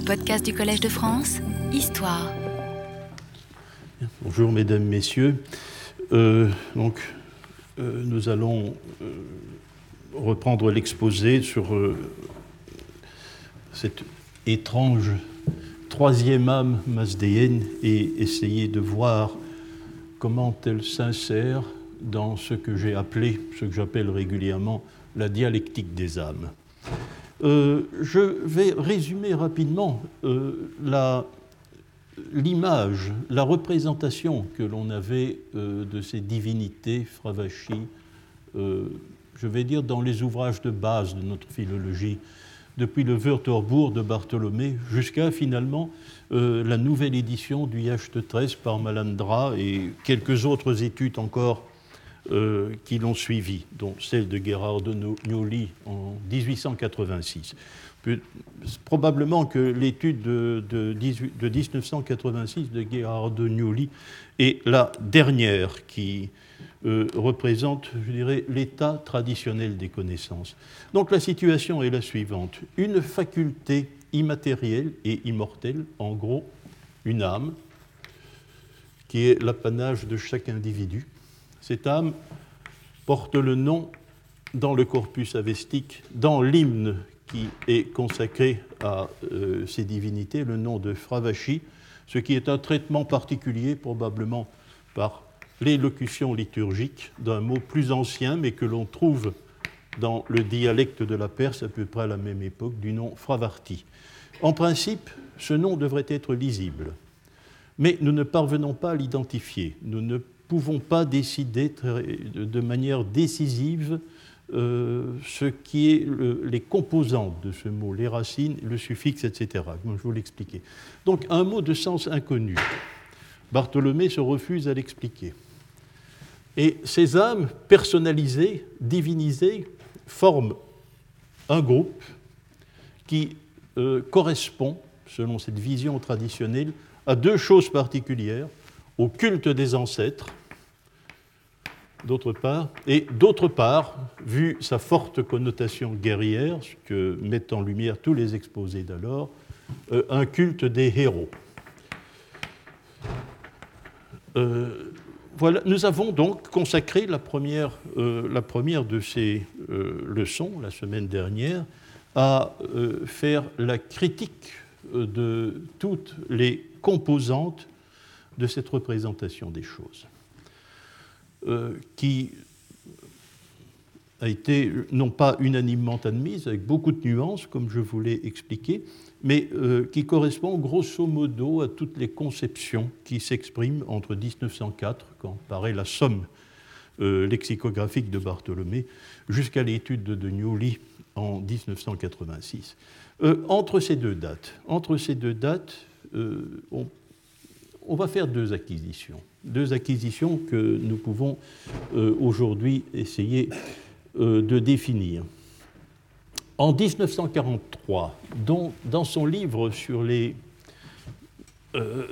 Les podcasts du Collège de France, Histoire. Bonjour mesdames, messieurs. Euh, donc, euh, nous allons euh, reprendre l'exposé sur cette étrange troisième âme masdéenne et essayer de voir comment elle s'insère dans ce que j'ai appelé, ce que j'appelle régulièrement la dialectique des âmes. Euh, je vais résumer rapidement euh, l'image, la représentation que l'on avait euh, de ces divinités, Fravashi, je vais dire dans les ouvrages de base de notre philologie, depuis le Wörterbuch de Bartholomé jusqu'à finalement la nouvelle édition du Yacht 13 par Malandra et quelques autres études encore euh, qui l'ont suivi, dont celle de Gérard de Nioli en 1886. Peu- Probablement que l'étude de, de 18 de 1986 de Gérard de Nioli est la dernière qui euh, représente, je dirais, l'état traditionnel des connaissances. Donc la situation est la suivante. Une faculté immatérielle et immortelle, en gros, une âme, qui est l'apanage de chaque individu. Cette âme porte le nom dans le corpus avestique, dans l'hymne qui est consacré à euh, ces divinités, le nom de Fravashi, ce qui est un traitement particulier probablement par l'élocution liturgique d'un mot plus ancien, mais que l'on trouve dans le dialecte de la Perse à peu près à la même époque, du nom Fravarti. En principe, ce nom devrait être lisible, mais nous ne parvenons pas à l'identifier. Pouvons pas décider de manière décisive euh, ce qui est le- les composantes de ce mot, les racines, le suffixe, etc., comme je vous l'expliquais. Donc un mot de sens inconnu. Bartholomé se refuse à l'expliquer. Et ces âmes personnalisées, divinisées, forment un groupe qui euh, correspond, selon cette vision traditionnelle, à deux choses particulières, au culte des ancêtres, d'autre part, et d'autre part, vu sa forte connotation guerrière, ce que mettent en lumière tous les exposés d'alors, euh, un culte des héros. Euh, voilà, nous avons donc consacré la première, euh, la première de ces leçons, la semaine dernière, à faire la critique de toutes les composantes de cette représentation des choses, qui a été non pas unanimement admise, avec beaucoup de nuances, comme je vous l'ai expliqué, mais euh, qui correspond grosso modo à toutes les conceptions qui s'expriment entre 1904, quand paraît la somme euh, lexicographique de Bartholomé, jusqu'à l'étude de Nioli en 1986. Euh, entre ces deux dates, entre ces deux dates euh, on va faire deux acquisitions. Deux acquisitions que nous pouvons euh, aujourd'hui essayer euh, de définir. En 1943, dont- dans son livre sur les euh,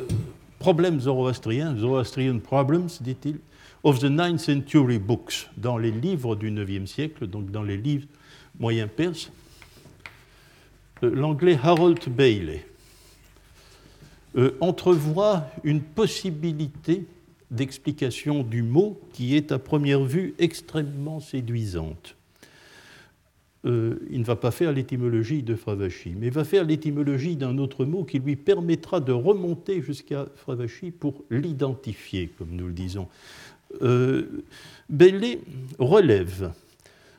problèmes zoroastriens, Zoroastrian Problems, dit-il, of the Ninth Century Books, dans les livres du IXe siècle, donc dans les livres moyens perses, l'anglais Harold Bailey euh, entrevoit une possibilité d'explication du mot qui est à première vue extrêmement séduisante. Euh, il ne va pas faire l'étymologie de Fravashi, mais va faire l'étymologie d'un autre mot qui lui permettra de remonter jusqu'à Fravashi pour l'identifier, comme nous le disons. Euh, Bailey relève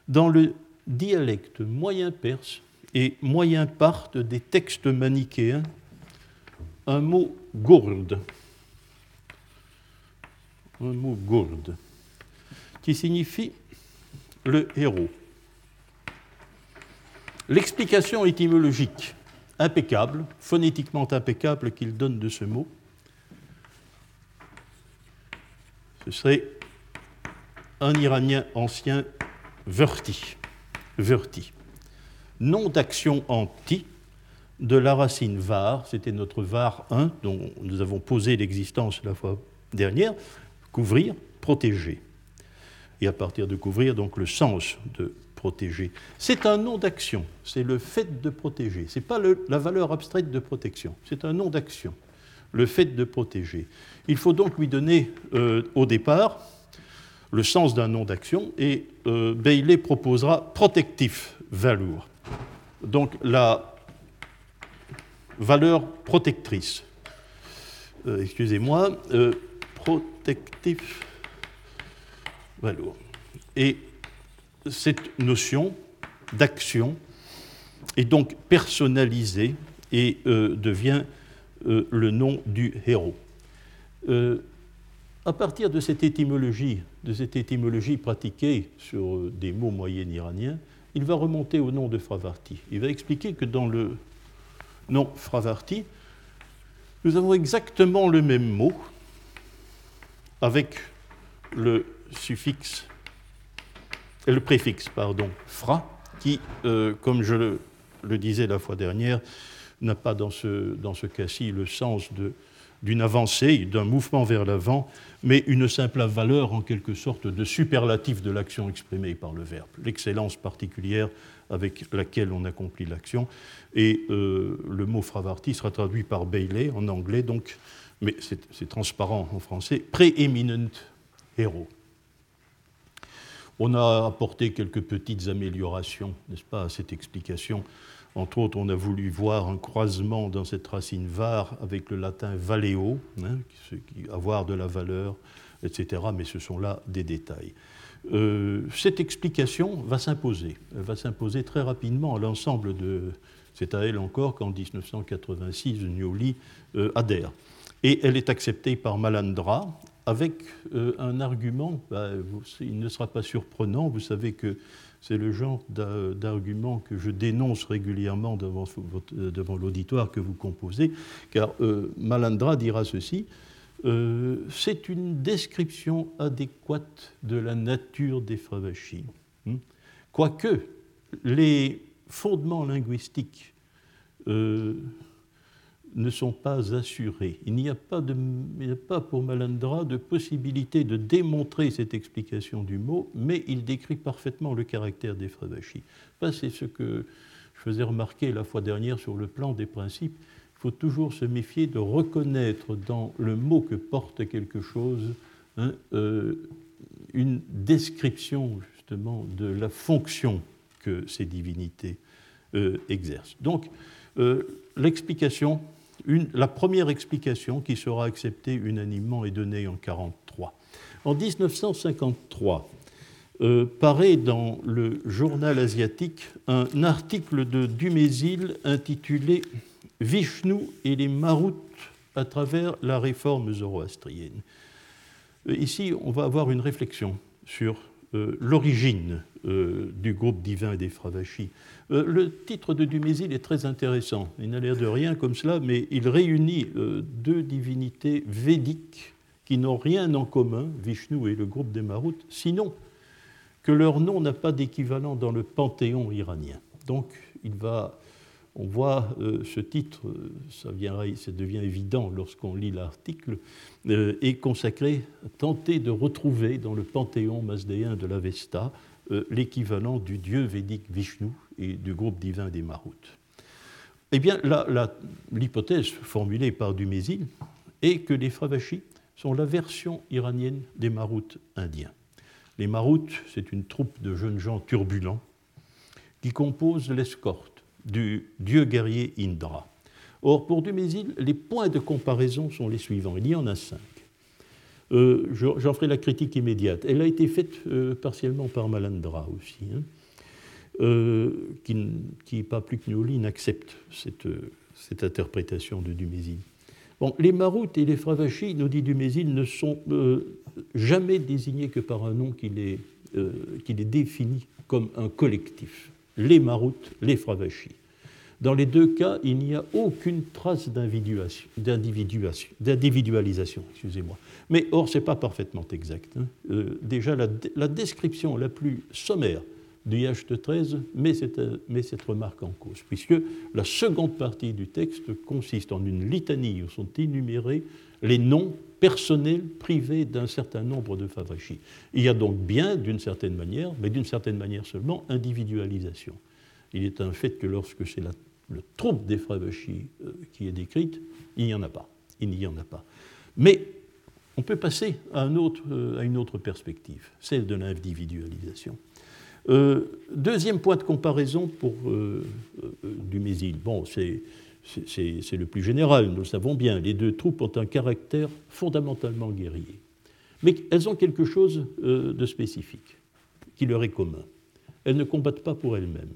dans le dialecte moyen perse et moyen parthe des textes manichéens un mot gourde, un mot gourde, qui signifie le héros. L'explication étymologique impeccable, phonétiquement impeccable qu'il donne de ce mot, ce serait un Iranien ancien verti, verti. Nom d'action anti de la racine var, c'était notre var 1 dont nous avons posé l'existence la fois dernière, couvrir, protéger. Et à partir de couvrir, donc le sens de protéger. C'est un nom d'action, c'est le fait de protéger. Ce n'est pas la valeur abstraite de protection, c'est un nom d'action, le fait de protéger. Il faut donc lui donner euh, au départ le sens d'un nom d'action et euh, Bailey proposera protectif value. Donc la valeur protectrice. Euh, excusez-moi, protectif value. Et cette notion d'action est donc personnalisée et euh, devient euh, le nom du héros. Euh, à partir de cette étymologie, de cette étymologie pratiquée sur des mots moyens iraniens, il va remonter au nom de Fravarti. Il va expliquer que dans le nom Fravarti, nous avons exactement le même mot avec le suffixe le préfixe, pardon, fra, qui, euh, comme je le, disais la fois dernière, n'a pas dans ce, cas-ci le sens d'une avancée, d'un mouvement vers l'avant, mais une simple valeur en quelque sorte de superlatif de l'action exprimée par le verbe, l'excellence particulière avec laquelle on accomplit l'action. Et euh, le mot fravarti sera traduit par Bailey en anglais, donc, mais c'est transparent en français, prééminent héros. On a apporté quelques petites améliorations, n'est-ce pas, à cette explication. Entre autres, on a voulu voir un croisement dans cette racine var avec le latin valeo, hein, avoir de la valeur, etc. Mais ce sont là des détails. Euh, cette explication va s'imposer. Elle va s'imposer très rapidement à l'ensemble de. C'est à elle encore qu'en 1986, Nioli euh, adhère. Et elle est acceptée par Malandra avec euh, un argument, bah, il ne sera pas surprenant, vous savez que c'est le genre d'argument que je dénonce régulièrement devant, euh, l'auditoire que vous composez, car euh, Malandra dira ceci, c'est une description adéquate de la nature des fravachis. Hein. Quoique les fondements linguistiques ne sont pas assurés. Il n'y a, pas pour Malandra de possibilité de démontrer cette explication du mot, mais il décrit parfaitement le caractère des Fravachis. C'est ce que je faisais remarquer la fois dernière sur le plan des principes. Il faut toujours se méfier de reconnaître dans le mot que porte quelque chose hein, euh, une description justement de la fonction que ces divinités euh, exercent. Donc, euh, l'explication la première explication qui sera acceptée unanimement est donnée en 1943. En 1953, euh, paraît dans le journal asiatique un article de Dumézil intitulé Vishnu et les Maroutes à travers la réforme zoroastrienne. Euh, ici, on va avoir une réflexion sur l'origine du groupe divin des Fravachis. Euh, le titre de Dumézil est très intéressant. Il n'a l'air de rien comme cela, mais il réunit euh, deux divinités védiques qui n'ont rien en commun, Vishnu et le groupe des Maroutes, sinon que leur nom n'a pas d'équivalent dans le panthéon iranien. Donc, il va, on voit euh, ce titre, ça, ça, devient évident lorsqu'on lit l'article, est consacré à tenter de retrouver dans le panthéon masdéen de l'Avesta l'équivalent du dieu védique Vishnu, et du groupe divin des Maroutes. Eh bien, l'hypothèse formulée par Dumézil est que les Fravachis sont la version iranienne des Maroutes indiens. Les Maroutes, c'est une troupe de jeunes gens turbulents qui composent l'escorte du dieu guerrier Indra. Or, pour Dumézil, les points de comparaison sont les suivants. Il y en a cinq. Euh, j'en ferai la critique immédiate. Elle a été faite euh, partiellement par Malandra aussi. Hein. Euh, qui, pas plus que Nioli, n'accepte cette, cette, interprétation de Dumézil. Bon, les Maroutes et les Fravachis, nous dit Dumézil, ne sont jamais désignés que par un nom qui les, qui les définit comme un collectif. Les Maroutes, les Fravachis. Dans les deux cas, il n'y a aucune trace d'individualisation. Excusez-moi. Mais or, ce n'est pas parfaitement exact. Hein. déjà, la, la, description la plus sommaire du IH13 met cette, met cette remarque en cause, puisque la seconde partie du texte consiste en une litanie où sont énumérés les noms personnels privés d'un certain nombre de Favachis. Il y a donc bien, d'une certaine manière, mais d'une certaine manière seulement, individualisation. Il est un fait que lorsque c'est le troupe des Favachis euh, qui est décrite, il n'y en a pas. Il n'y en a pas. Mais on peut passer à, un autre, euh, à une autre perspective, celle de l'individualisation. Euh, deuxième point de comparaison pour euh, Dumézil. Bon, c'est le plus général, nous le savons bien. Les deux troupes ont un caractère fondamentalement guerrier. Mais elles ont quelque chose de spécifique qui leur est commun. Elles ne combattent pas pour elles-mêmes.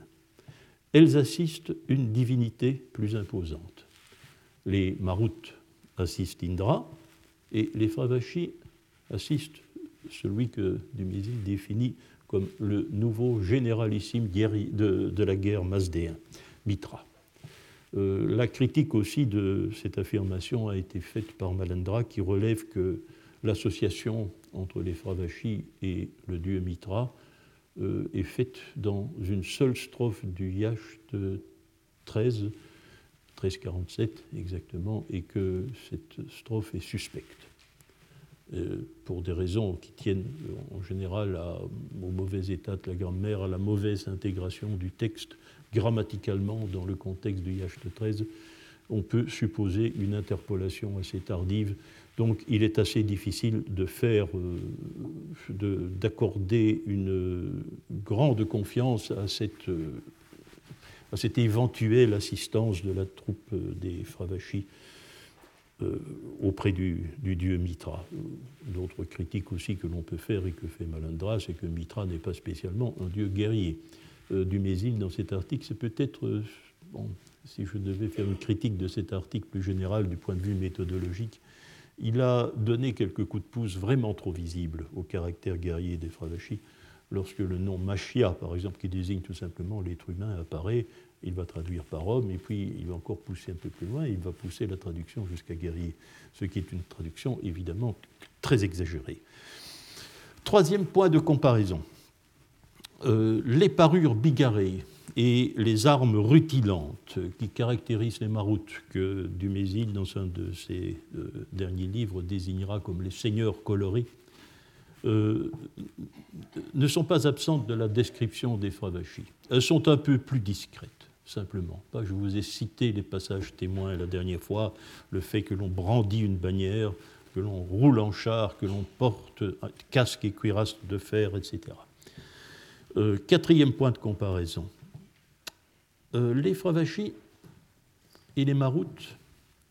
Elles assistent une divinité plus imposante. Les Maroutes assistent Indra, et les Fravachis assistent celui que Dumézil définit comme le nouveau généralissime de, la guerre mazdéen, Mitra. Euh, la critique aussi de cette affirmation a été faite par Malendra qui relève que l'association entre les Fravachis et le dieu Mitra euh, est faite dans une seule strophe du Yacht 13 1347 exactement, et que cette strophe est suspecte. Euh, pour des raisons qui tiennent en général au mauvais état de la grammaire, à la mauvaise intégration du texte grammaticalement dans le contexte du Yacht 13, on peut supposer une interpolation assez tardive. Donc il est assez difficile de faire, euh, d'accorder une grande confiance à cette euh, à cette éventuelle assistance de la troupe euh, des Fravachis euh, auprès du, dieu Mitra. D'autres critiques aussi que l'on peut faire et que fait Malandra, c'est que Mitra n'est pas spécialement un dieu guerrier. Euh, du Mésil, dans cet article, c'est peut-être, bon, si je devais faire une critique de cet article plus général du point de vue méthodologique, il a donné quelques coups de pouce vraiment trop visibles au caractère guerrier des Fravachis lorsque le nom Machia, par exemple, qui désigne tout simplement l'être humain, apparaît, il va traduire par homme, et puis il va encore pousser un peu plus loin, il va pousser la traduction jusqu'à guerrier, ce qui est une traduction évidemment très exagérée. Troisième point de comparaison. Euh, les parures bigarrées et les armes rutilantes qui caractérisent les maroutes que Dumézil, dans un de ses euh, derniers livres, désignera comme les seigneurs colorés, euh, ne sont pas absentes de la description des Fravachis. Elles sont un peu plus discrètes, simplement. Je vous ai cité les passages témoins la dernière fois, le fait que l'on brandit une bannière, que l'on roule en char, que l'on porte casque et cuirasse de fer, etc. Euh, quatrième point de comparaison. Euh, les Fravachis et les Maroutes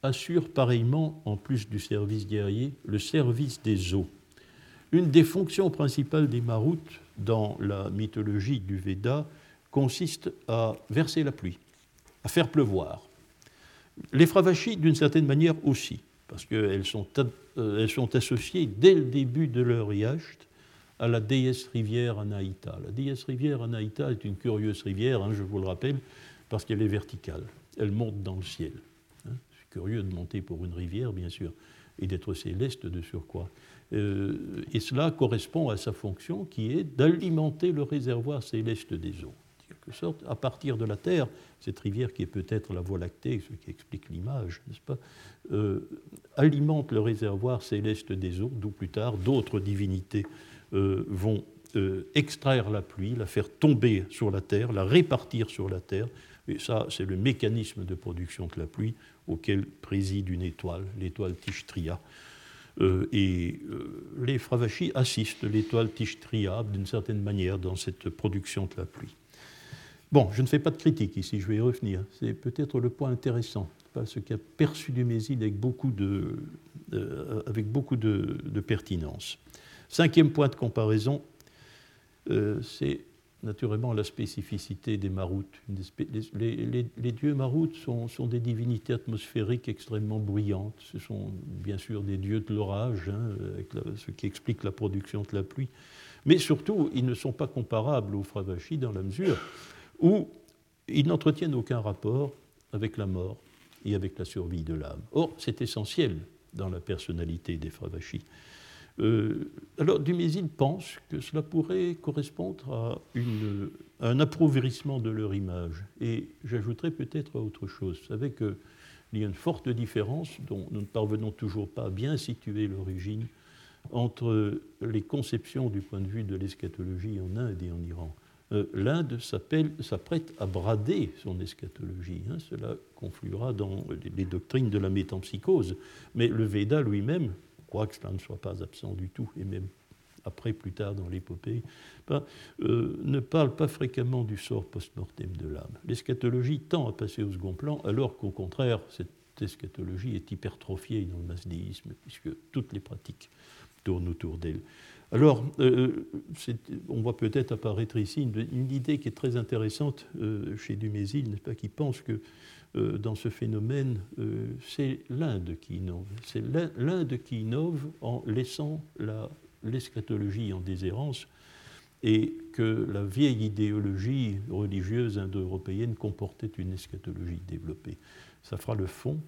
assurent pareillement, en plus du service guerrier, le service des eaux une des fonctions principales des maroutes dans la mythologie du Veda consiste à verser la pluie, à faire pleuvoir. Les Fravachis, d'une certaine manière aussi, parce qu'elles sont, euh, elles sont associées dès le début de leur yacht à la déesse rivière Anaïta. La déesse rivière Anaïta est une curieuse rivière, hein, je vous le rappelle, parce qu'elle est verticale. Elle monte dans le ciel. Hein. C'est curieux de monter pour une rivière, bien sûr, et d'être céleste de surcroît. Euh, et cela correspond à sa fonction qui est d'alimenter le réservoir céleste des eaux. Sorte, à partir de la Terre, cette rivière qui est peut-être la Voie lactée, ce qui explique l'image, n'est-ce pas, euh, alimente le réservoir céleste des eaux, d'où plus tard d'autres divinités euh, vont extraire la pluie, la faire tomber sur la Terre, la répartir sur la Terre. Et ça, c'est le mécanisme de production de la pluie auquel préside une étoile, l'étoile Tishtria. Euh, et euh, les Fravachis assistent l'étoile Tishtria d'une certaine manière dans cette production de la pluie. Bon, je ne fais pas de critique ici, je vais y revenir. C'est peut-être le point intéressant, parce qu'il a perçu du Méside avec beaucoup de, avec beaucoup de, pertinence. Cinquième point de comparaison, euh, c'est naturellement la spécificité des maroutes. Les, dieux maroutes sont, des divinités atmosphériques extrêmement bruyantes. Ce sont bien sûr des dieux de l'orage, hein, ce qui explique la production de la pluie. Mais surtout, ils ne sont pas comparables aux Fravachis dans la mesure où ils n'entretiennent aucun rapport avec la mort et avec la survie de l'âme. Or, c'est essentiel dans la personnalité des Fravachis. alors, Dumézil pense que cela pourrait correspondre à, un appauvrissement de leur image. Et j'ajouterais peut-être autre chose. Vous savez qu'il y a une forte différence, dont nous ne parvenons toujours pas à bien situer l'origine, entre les conceptions du point de vue de l'eschatologie en Inde et en Iran. Euh, L'Inde s'apprête à brader son eschatologie. Hein. cela confluera dans les doctrines de la métempsychose. Mais le Veda lui-même, croit que cela ne soit pas absent du tout, et même après, plus tard dans l'épopée, ben, euh, ne parle pas fréquemment du sort post-mortem de l'âme. L'eschatologie tend à passer au second plan, alors qu'au contraire, cette eschatologie est hypertrophiée dans le masdéisme, puisque toutes les pratiques tournent autour d'elle. Alors, euh, on voit peut-être apparaître ici une, idée qui est très intéressante euh, chez Dumézil, n'est-ce pas, qui pense que euh, dans ce phénomène, c'est l'Inde qui innove. C'est l'Inde qui innove en laissant l'eschatologie en déshérence et que la vieille idéologie religieuse indo-européenne comportait une eschatologie développée. Ça fera le fond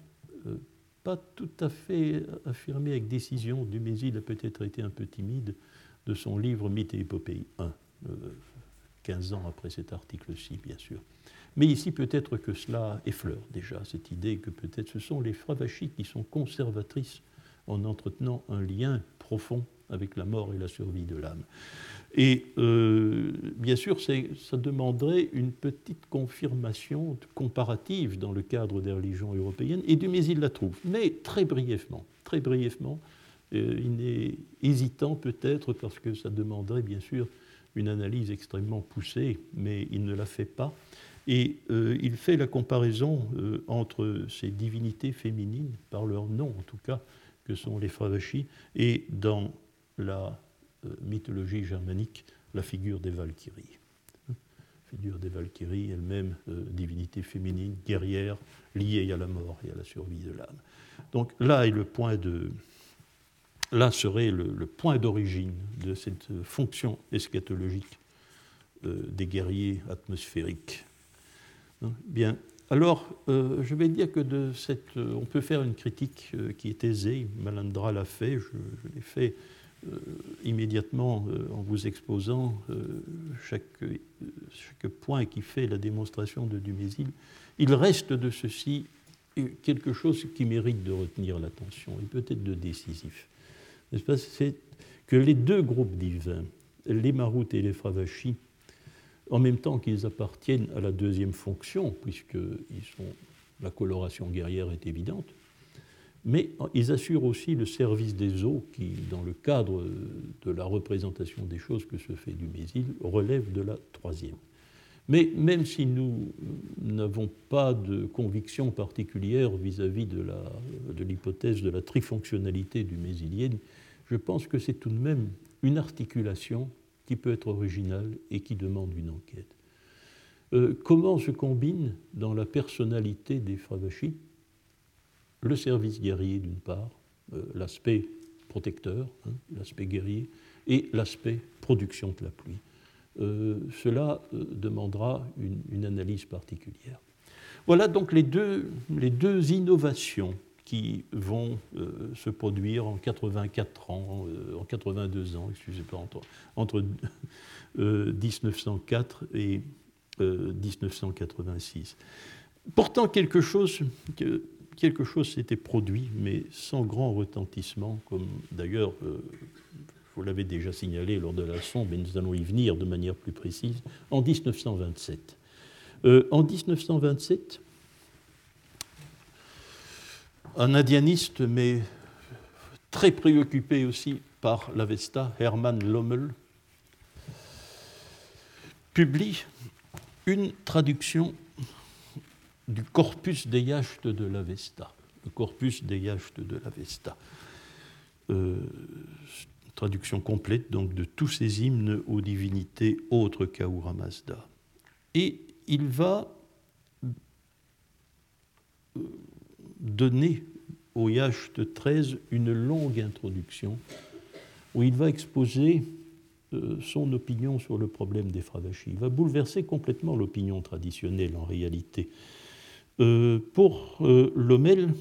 pas tout à fait affirmé avec décision. Dumézil a peut-être été un peu timide de son livre Mythe et épopée 1, 15 ans après cet article-ci, bien sûr. Mais ici, peut-être que cela effleure déjà cette idée que peut-être ce sont les fravachis qui sont conservatrices en entretenant un lien profond avec la mort et la survie de l'âme. Et euh, bien sûr, ça demanderait une petite confirmation comparative dans le cadre des religions européennes, et Dumézil la trouve, mais très brièvement, très brièvement, euh, il est hésitant peut-être parce que ça demanderait bien sûr une analyse extrêmement poussée, mais il ne la fait pas. Et euh, il fait la comparaison entre ces divinités féminines, par leur nom en tout cas, que sont les Fravachis, et dans la mythologie germanique, la figure des Valkyries. Figure des Valkyries, elle-même divinité féminine, guerrière, liée à la mort et à la survie de l'âme. Donc là est le point de, là serait le, point d'origine de cette fonction eschatologique euh, des guerriers atmosphériques. Hein, bien, alors euh, je vais dire que de cette, euh, on peut faire une critique qui est aisée, Malandra l'a fait, je, l'ai fait immédiatement en vous exposant chaque, chaque, point qui fait la démonstration de Dumézil. Il reste de ceci quelque chose qui mérite de retenir l'attention et peut-être de décisif c'est que les deux groupes divins, les Maroutes et les Fravachis, en même temps qu'ils appartiennent à la deuxième fonction, puisque sont, la coloration guerrière est évidente, mais ils assurent aussi le service des eaux qui, dans le cadre de la représentation des choses que se fait du Mésil, relève de la troisième. Mais même si nous n'avons pas de conviction particulière vis-à-vis de l'hypothèse de, la trifonctionnalité du mésilienne, je pense que c'est tout de même une articulation qui peut être originale et qui demande une enquête. Euh, comment se combine dans la personnalité des Fravachis le service guerrier d'une part, euh, l'aspect protecteur, hein, l'aspect guerrier, et l'aspect production de la pluie. Euh, cela demandera une, analyse particulière. Voilà donc les deux, innovations qui vont euh, se produire en 84 ans, euh, en 82 ans, excusez-moi, entre, entre 1904 euh, et 1986. Pourtant, quelque chose, quelque chose s'était produit, mais sans grand retentissement, comme d'ailleurs vous l'avez déjà signalé lors de la sonde, mais nous allons y venir de manière plus précise, en 1927. en 1927, un indianiste, mais très préoccupé aussi par l'Avesta, Hermann Lommel, publie une traduction du corpus des yachts de l'Avesta, le corpus des yachts de l'Avesta. Euh, traduction complète donc de tous ces hymnes aux divinités autres qu'Ahura Mazda. Et il va euh, donner au de 13 une longue introduction où il va exposer euh, son opinion sur le problème des Fravachis. Il va bouleverser complètement l'opinion traditionnelle en réalité. Euh, pour euh, Lommel,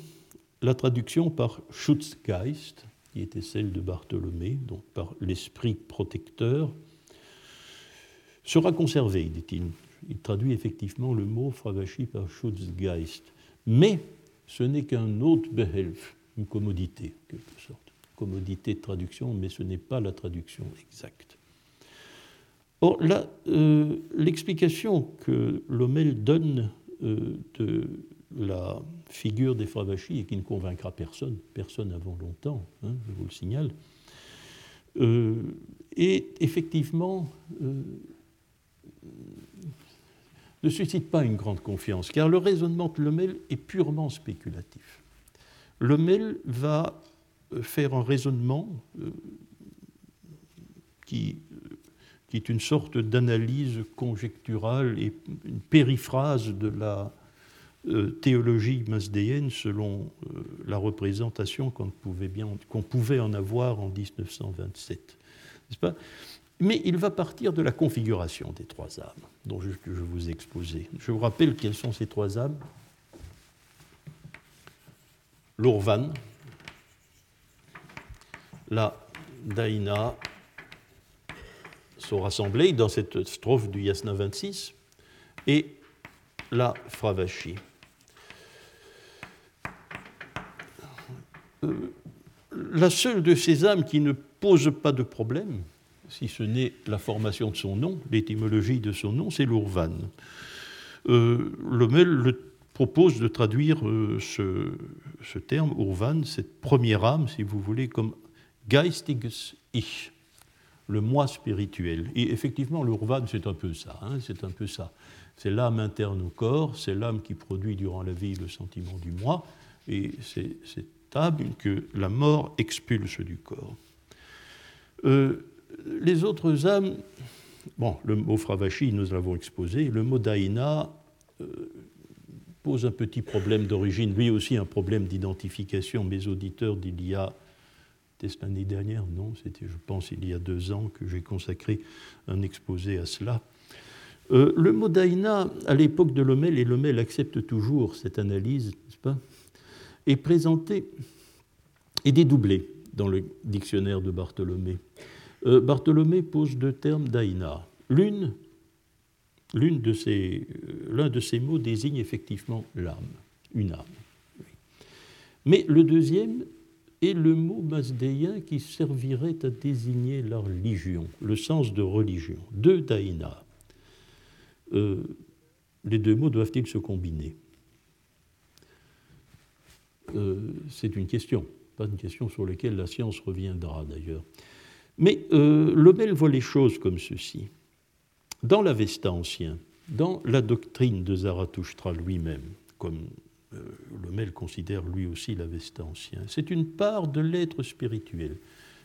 la traduction par Schutzgeist, qui était celle de Bartholomé, donc par l'esprit protecteur, sera conservée, dit-il. Il traduit effectivement le mot Fravashi par Schutzgeist. Mais ce n'est qu'un autre behelf, une commodité, en quelque sorte. Commodité de traduction, mais ce n'est pas la traduction exacte. Or, là, euh, l'explication que Lommel donne de la figure des Fravashi et qui ne convaincra personne, personne avant longtemps, hein, je vous le signale, euh, est effectivement ne suscite pas une grande confiance, car le raisonnement de Lommel est purement spéculatif. Lommel va faire un raisonnement qui qui est une sorte d'analyse conjecturale et une périphrase de la euh, théologie masdéenne selon euh, la représentation qu'on pouvait, pouvait en avoir en 1927. Pas? Mais il va partir de la configuration des trois âmes dont je, vous ai. Je vous rappelle quelles sont ces trois âmes. L'Urvan, la Daïna sont rassemblés dans cette strophe du Yasna 26 et la Fravashi. Euh, la seule de ces âmes qui ne pose pas de problème, si ce n'est la formation de son nom, l'étymologie de son nom, c'est l'Urvan. Euh, le propose de traduire euh, ce, ce, terme, Urvan, cette première âme, si vous voulez, comme Geistiges Ich, le moi spirituel. Et effectivement, l'urvan, c'est un peu ça. Hein, c'est un peu ça. C'est l'âme interne au corps, c'est l'âme qui produit durant la vie le sentiment du moi, et c'est stable que la mort expulse du corps. Euh, les autres âmes, bon, le mot fravashi, nous l'avons exposé, le mot daïna euh, pose un petit problème d'origine, lui aussi un problème d'identification. Mes auditeurs d'il y a c'était l'année dernière, non, c'était, je pense, il y a deux ans que j'ai consacré un exposé à cela. Euh, le mot daïna, à l'époque de Lomel, et Lomel accepte toujours cette analyse, n'est-ce pas, est présenté et dédoublé dans le dictionnaire de Bartholomé. Euh, Bartholomé pose deux termes daïna. L'une, de euh, l'un de ces mots désigne effectivement l'âme, une âme. Mais le deuxième et le mot masdéen qui servirait à désigner la religion, le sens de religion, de daïna. Euh, les deux mots doivent-ils se combiner? Euh, C'est une question, pas une question sur laquelle la science reviendra d'ailleurs. Mais euh, Lobel voit les choses comme ceci. Dans l'Avesta ancien, dans la doctrine de Zarathustra lui-même, comme euh, Lomel considère lui aussi l'Avesta ancien. C'est une part de l'être spirituel,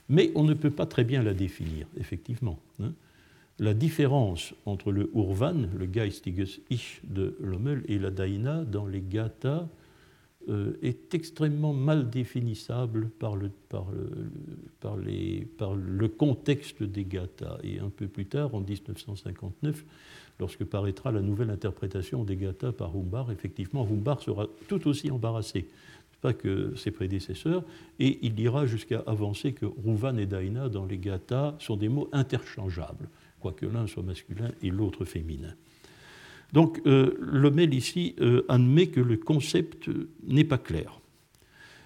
mais on ne peut pas très bien la définir, effectivement. Hein. La différence entre le Urvan, le Geistiges Ich de Lommel, et la Daina dans les Gathas est extrêmement mal définissable par le, par, le, par, les, par le contexte des Gathas. Et un peu plus tard, en 1959, lorsque paraîtra la nouvelle interprétation des Gathas par Humbar, effectivement, Humbar sera tout aussi embarrassé pas que ses prédécesseurs, et il ira jusqu'à avancer que Rouvan et Daina dans les Gathas sont des mots interchangeables, quoique l'un soit masculin et l'autre féminin. Donc euh, ici euh, admet que le concept n'est pas clair.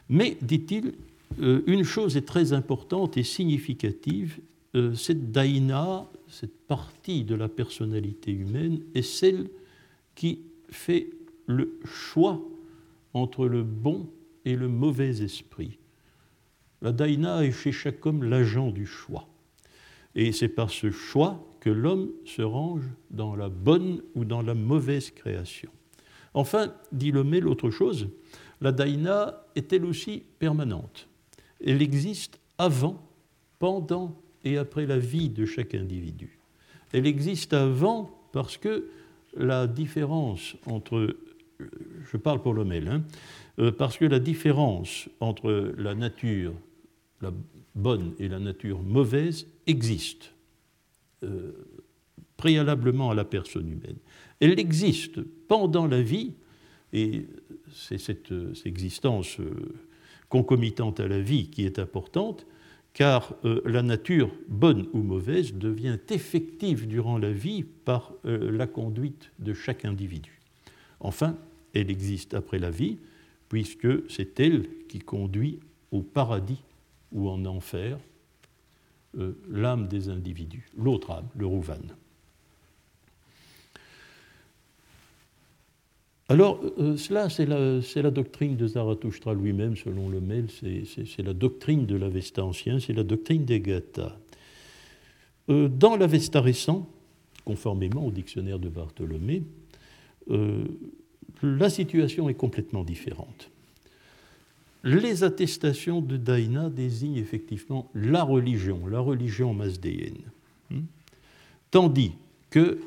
Mais, dit-il, euh, une chose est très importante et significative, euh, cette daïna, cette partie de la personnalité humaine, est celle qui fait le choix entre le bon et le mauvais esprit. La daïna est chez chaque homme l'agent du choix. Et c'est par ce choix que l'homme se range dans la bonne ou dans la mauvaise création. Enfin, dit Lomé l'autre chose, la daïna est elle aussi permanente? Elle existe avant, pendant et après la vie de chaque individu. Elle existe avant parce que la différence entre, je parle pour Lomel, hein, euh, parce que la différence entre la nature la bonne et la nature mauvaise existe préalablement à la personne humaine. Elle existe pendant la vie, et c'est cette, existence euh, concomitante à la vie qui est importante, car euh, la nature, bonne ou mauvaise, devient effective durant la vie par euh, la conduite de chaque individu. Enfin, elle existe après la vie, puisque c'est elle qui conduit au paradis ou en enfer euh, l'âme des individus, l'autre âme, le Rouvan. Alors, euh, cela, c'est la, doctrine de Zarathustra lui-même, selon le mail, c'est la doctrine de l'Avesta ancien, c'est la doctrine des Gathas. Euh, dans l'Avesta récent, conformément au dictionnaire de Bartholomé, euh, la situation est complètement différente. Les attestations de Daina désignent effectivement la religion, la religion masdéenne, hmm, tandis que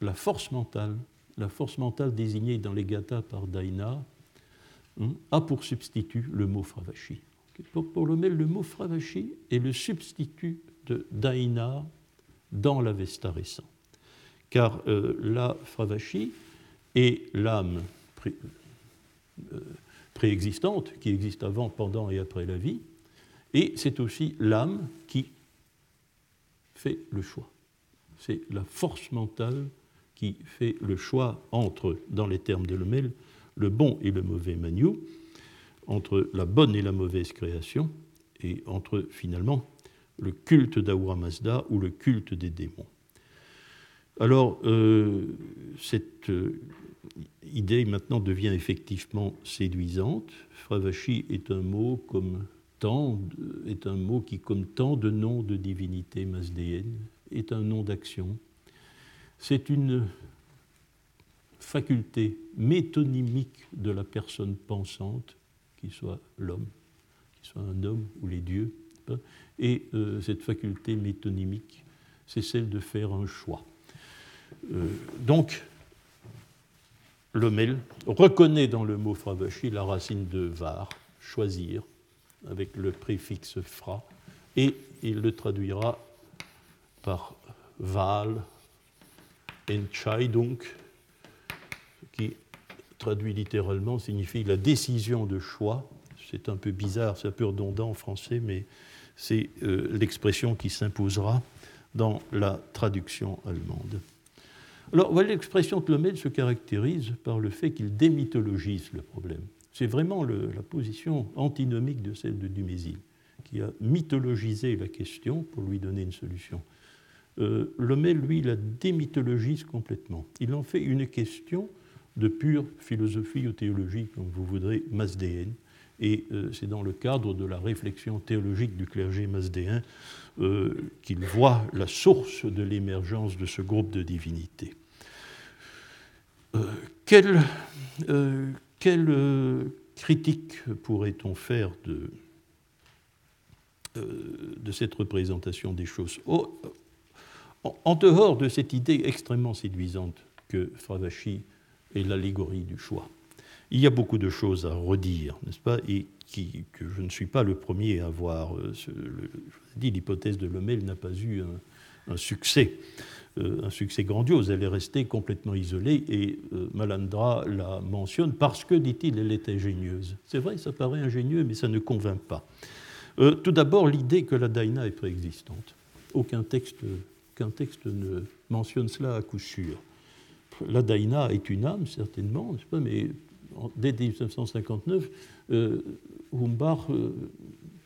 la force mentale la force mentale désignée dans les gathas par Daina hein, a pour substitut le mot Fravashi. Pour, le le mot Fravashi est le substitut de Daina dans l'Avesta récent. Car euh, la Fravashi est l'âme euh, préexistante qui existe avant, pendant et après la vie, et c'est aussi l'âme qui fait le choix. C'est la force mentale qui fait le choix entre, dans les termes de Lemel, le bon et le mauvais Manu, entre la bonne et la mauvaise création, et entre finalement le culte d'Ahura Mazda ou le culte des démons. Alors, euh, cette euh, idée maintenant devient effectivement séduisante. Fravashi est un mot qui, comme tant de noms de divinités masdéennes, est un nom d'action, c'est une faculté métonymique de la personne pensante, qui soit l'homme, qui soit un homme ou les dieux. Et euh, cette faculté métonymique, c'est celle de faire un choix. Euh, donc, Lomel reconnaît dans le mot fravashi la racine de var, choisir, avec le préfixe fra, et il le traduira par val, Entscheidung, qui traduit littéralement signifie la décision de choix. C'est un peu bizarre, c'est un peu redondant en français, mais c'est euh, l'expression qui s'imposera dans la traduction allemande. Alors, voilà, l'expression Tlomel se caractérise par le fait qu'il démythologise le problème. C'est vraiment la position antinomique de celle de Dumézil, qui a mythologisé la question pour lui donner une solution. Euh, lui, la démythologise complètement. Il en fait une question de pure philosophie ou théologie, comme vous voudrez, masdéenne. Et euh, c'est dans le cadre de la réflexion théologique du clergé masdéen euh, qu'il voit la source de l'émergence de ce groupe de divinités. Quelle, critique pourrait-on faire de, de cette représentation des choses en dehors de cette idée extrêmement séduisante que Fravashi est l'allégorie du choix, il y a beaucoup de choses à redire, n'est-ce pas Et que je ne suis pas le premier à voir. Euh, je vous ai dit, l'hypothèse de Lomel n'a pas eu un, succès, euh, un succès grandiose. Elle est restée complètement isolée et euh, Malandra la mentionne parce que, dit-il, elle est ingénieuse. C'est vrai, ça paraît ingénieux, mais ça ne convainc pas. tout d'abord, l'idée que la Daina est préexistante. Aucun texte ne mentionne cela à coup sûr. La Daina est une âme, certainement, mais dès 1959, euh, Humbach euh,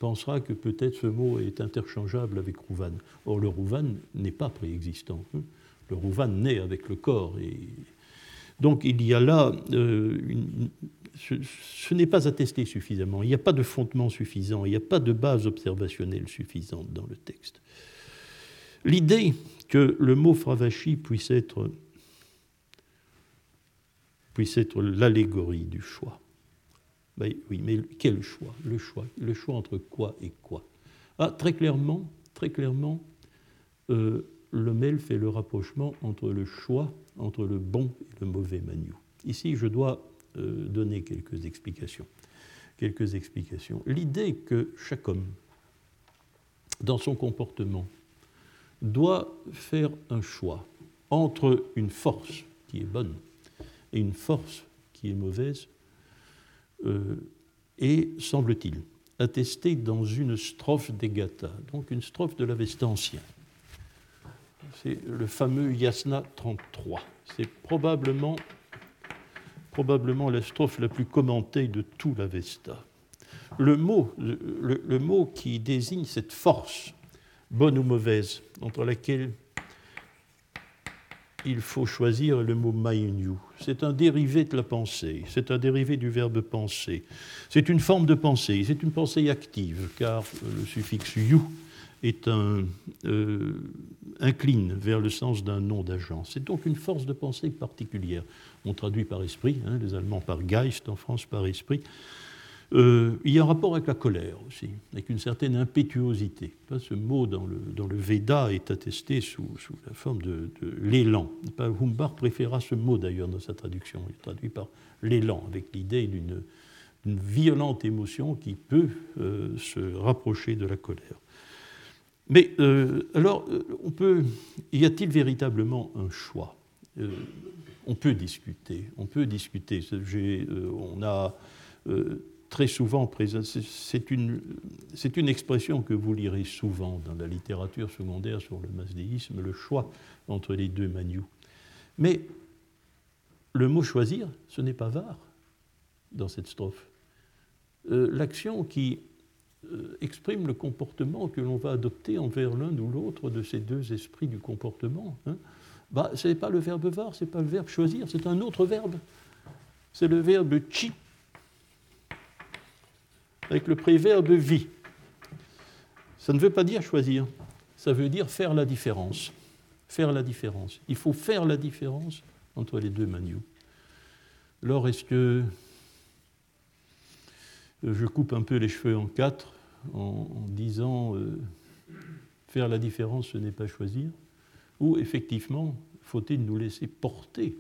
pensera que peut-être ce mot est interchangeable avec Rouvan. Or, le Rouvan n'est pas préexistant. Hein. Le Rouvan naît avec le corps. Et... Donc, il y a là. Euh, ce, n'est pas attesté suffisamment. Il n'y a pas de fondement suffisant. Il n'y a pas de base observationnelle suffisante dans le texte. L'idée que le mot fravashi puisse être, puisse être l'allégorie du choix. Ben oui, mais quel choix? Le choix. Le choix entre quoi et quoi? Ah, Très clairement, très clairement, euh, le mail fait le rapprochement entre le choix, entre le bon et le mauvais manu. Ici, je dois euh, donner quelques explications. Quelques explications. L'idée que chaque homme, dans son comportement, doit faire un choix entre une force qui est bonne et une force qui est mauvaise, euh, est, semble-t-il, attesté dans une strophe des Gathas, donc une strophe de l'Avesta ancien. C'est le fameux Yasna 33. C'est probablement, probablement la strophe la plus commentée de tout l'Avesta. Le mot, le mot qui désigne cette force, bonne ou mauvaise, entre laquelle il faut choisir le mot mayunyu. C'est un dérivé de la pensée, c'est un dérivé du verbe penser. C'est une forme de pensée, c'est une pensée active, car le suffixe yu est un, euh, incline vers le sens d'un nom d'agent. C'est donc une force de pensée particulière. On traduit par esprit, hein, les Allemands par Geist, en France par esprit. Euh, il y a un rapport avec la colère aussi, avec une certaine impétuosité. Ce mot dans le, dans Veda est attesté sous, sous la forme de, l'élan. Humbard préféra ce mot d'ailleurs dans sa traduction. Il traduit par l'élan, avec l'idée d'une violente émotion qui peut euh, se rapprocher de la colère. Mais euh, alors, on peut, y a-t-il véritablement un choix? On peut discuter. On peut discuter. on a très souvent C'est une, c'est une expression que vous lirez souvent dans la littérature secondaire sur le masdéisme, le choix entre les deux manious. Mais le mot choisir, ce n'est pas var dans cette strophe. Euh, l'action qui euh, exprime le comportement que l'on va adopter envers l'un ou l'autre de ces deux esprits du comportement, hein, bah, ce n'est pas le verbe var, ce n'est pas le verbe choisir, c'est un autre verbe. C'est le verbe chi avec le préverbe vie. Ça ne veut pas dire choisir, ça veut dire faire la différence. Faire la différence. Il faut faire la différence entre les deux manious. Alors, est-ce que je coupe un peu les cheveux en quatre en, disant euh, faire la différence, ce n'est pas choisir? Ou effectivement, faut-il nous laisser porter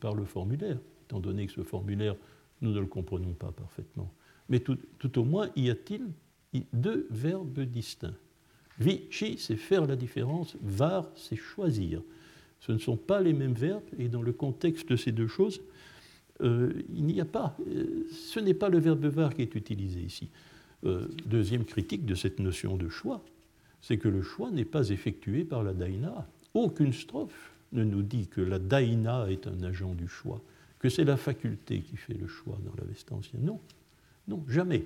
par le formulaire, étant donné que ce formulaire, nous ne le comprenons pas parfaitement? Mais tout, au moins y a-t-il deux verbes distincts. Vici, c'est faire la différence, var, c'est choisir. Ce ne sont pas les mêmes verbes, et dans le contexte de ces deux choses, euh, il n'y a pas, euh, ce n'est pas le verbe var qui est utilisé ici. Euh, deuxième critique de cette notion de choix, c'est que le choix n'est pas effectué par la daïna. Aucune strophe ne nous dit que la daïna est un agent du choix, que c'est la faculté qui fait le choix dans la veste ancienne. Non, non, jamais.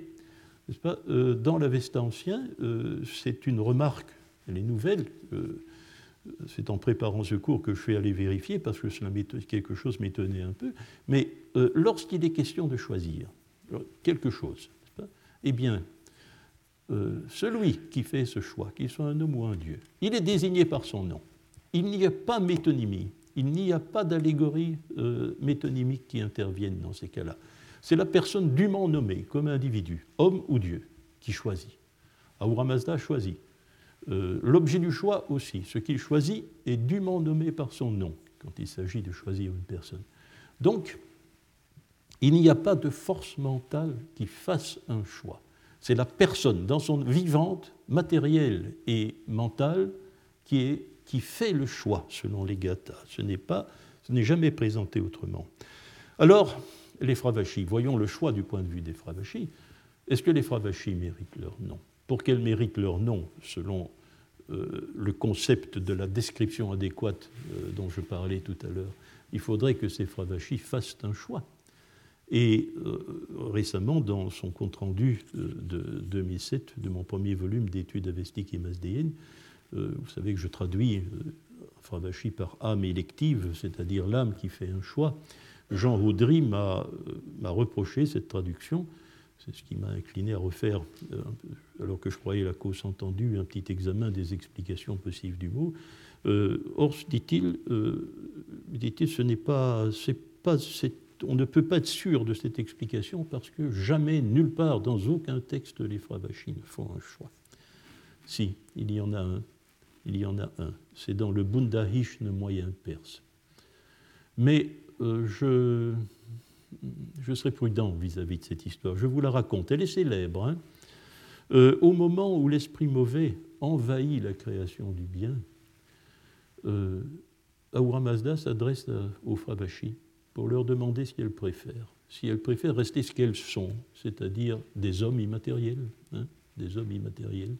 Pas? Euh, dans l'Avesta ancien, euh, c'est une remarque, elle est nouvelle. Euh, c'est en préparant ce cours que je fais aller vérifier parce que cela quelque chose m'étonnait un peu. Mais lorsqu'il est question de choisir quelque chose, eh bien, celui qui fait ce choix, qu'il soit un homme ou un dieu, il est désigné par son nom. Il n'y a pas métonymie, il n'y a pas d'allégorie métonymique qui intervienne dans ces cas-là. C'est la personne dûment nommée comme individu, homme ou Dieu, qui choisit. Ahura Mazda choisit. Euh, l'objet du choix aussi, ce qu'il choisit est dûment nommé par son nom quand il s'agit de choisir une personne. Donc, il n'y a pas de force mentale qui fasse un choix. C'est la personne, dans son vivante, matérielle et mentale, qui, fait le choix, selon les gathas. Ce n'est pas, ce n'est jamais présenté autrement. Alors, les Fravachis, voyons le choix du point de vue des Fravachis. Est-ce que les Fravachis méritent leur nom? Pour qu'elles méritent leur nom, selon euh, le concept de la description adéquate euh, dont je parlais tout à l'heure, il faudrait que ces Fravachis fassent un choix. Et euh, récemment, dans son compte-rendu de 2007 de mon premier volume d'études avestiques et masdéennes, vous savez que je traduis Fravashi par âme élective, c'est-à-dire l'âme qui fait un choix. Jean Roudry m'a reproché cette traduction. C'est ce qui m'a incliné à refaire, euh, alors que je croyais la cause entendue, un petit examen des explications possibles du mot. Euh, or, dit-il, euh, dit ce n'est pas, pas on ne peut pas être sûr de cette explication parce que jamais, nulle part, dans aucun texte, les Fravachis ne font un choix. Si, il y en a un. Il y en a un. C'est dans le Bundahishn moyen perse. Mais euh, je, serai prudent vis-à-vis de cette histoire. Je vous la raconte. Elle est célèbre. Hein. Euh, au moment où l'esprit mauvais envahit la création du bien, euh, Mazda s'adresse aux Fravashi pour leur demander ce qu'elles préfèrent, si elles préfèrent rester ce qu'elles sont, c'est-à-dire des hommes immatériels, hein, des hommes immatériels,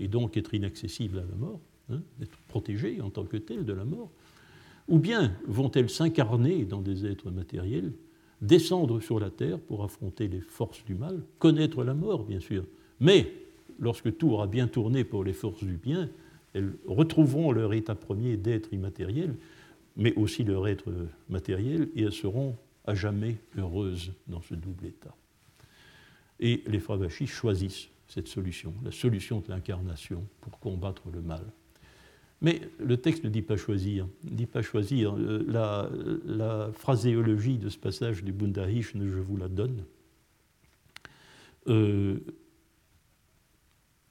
et donc être inaccessibles à la mort, hein, être protégées en tant que telles de la mort, ou bien vont-elles s'incarner dans des êtres matériels, descendre sur la terre pour affronter les forces du mal, connaître la mort, bien sûr, mais lorsque tout aura bien tourné pour les forces du bien, elles retrouveront leur état premier d'être immatériel, mais aussi leur être matériel, et elles seront à jamais heureuses dans ce double état. Et les Fravachis choisissent cette solution, la solution de l'incarnation pour combattre le mal. Mais le texte ne dit pas choisir. Ne dit pas choisir. Euh, la, phraséologie de ce passage du Bundahish, je vous la donne. Euh,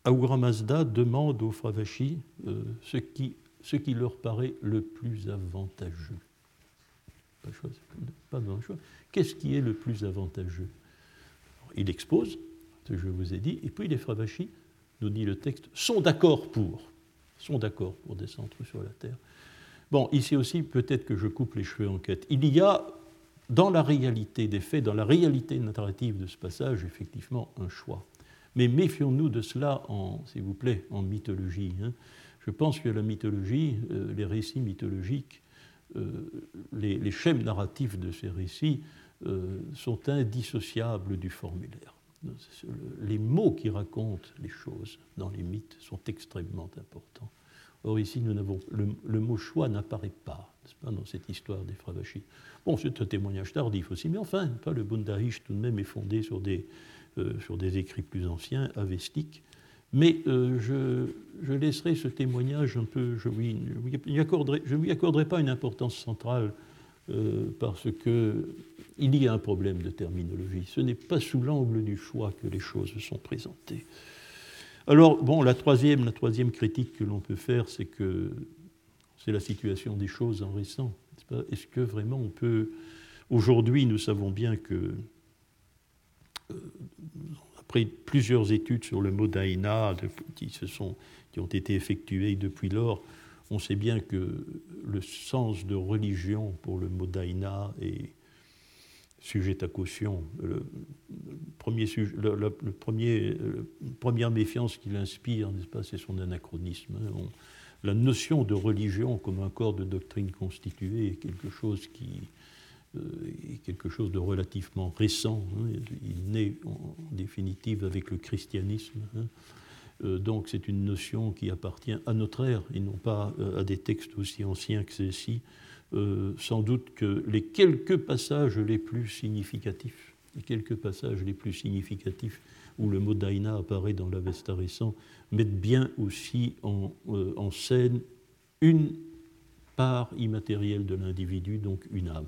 Mazda demande aux Fravashi euh, ce, qui, ce qui leur paraît le plus avantageux. Pas, le choix. Qu'est-ce qui est le plus avantageux? Il expose ce que je vous ai dit, et puis les Fravashi, nous dit le texte, sont d'accord pour sont d'accord pour descendre sur la terre. Bon, ici aussi, peut-être que je coupe les cheveux en quête. Il y a, dans la réalité des faits, dans la réalité narrative de ce passage, effectivement, un choix. Mais méfions-nous de cela, s'il vous plaît, en mythologie. Hein. Je pense que la mythologie, euh, les récits mythologiques, euh, les, les, schèmes narratifs de ces récits euh, sont indissociables du formulaire les mots qui racontent les choses dans les mythes sont extrêmement importants. Or ici, nous n'avons, le, mot choix n'apparaît pas, pas, dans cette histoire des Fravachis. Bon, c'est un témoignage tardif aussi, mais enfin, pas le Bundahish tout de même est fondé sur des, euh, sur des écrits plus anciens, avestiques. Mais euh, je, je, laisserai ce témoignage un peu, je lui, je lui lui accorderai pas une importance centrale euh, parce qu'il y a un problème de terminologie. Ce n'est pas sous l'angle du choix que les choses sont présentées. Alors, bon, la troisième, la troisième critique que l'on peut faire, c'est que c'est la situation des choses en récent. Est-ce que vraiment on peut. Aujourd'hui, nous savons bien que, euh, après plusieurs études sur le mot d'Aïna qui, qui ont été effectuées depuis lors, on sait bien que le sens de religion pour le mot daina est sujet à caution. Le, premier, le, premier, première méfiance qu'il inspire, n'est-ce pas, c'est son anachronisme. Hein. la notion de religion comme un corps de doctrine constitué est quelque chose qui euh, est quelque chose de relativement récent. Hein. Il naît en définitive avec le christianisme. Hein. Euh, donc c'est une notion qui appartient à notre ère et non pas euh, à des textes aussi anciens que ceux-ci. Euh, sans doute que les quelques passages les plus significatifs, les quelques passages les plus significatifs où le mot daina apparaît dans l'Avesta récent, mettent bien aussi en, en scène une part immatérielle de l'individu, donc une âme.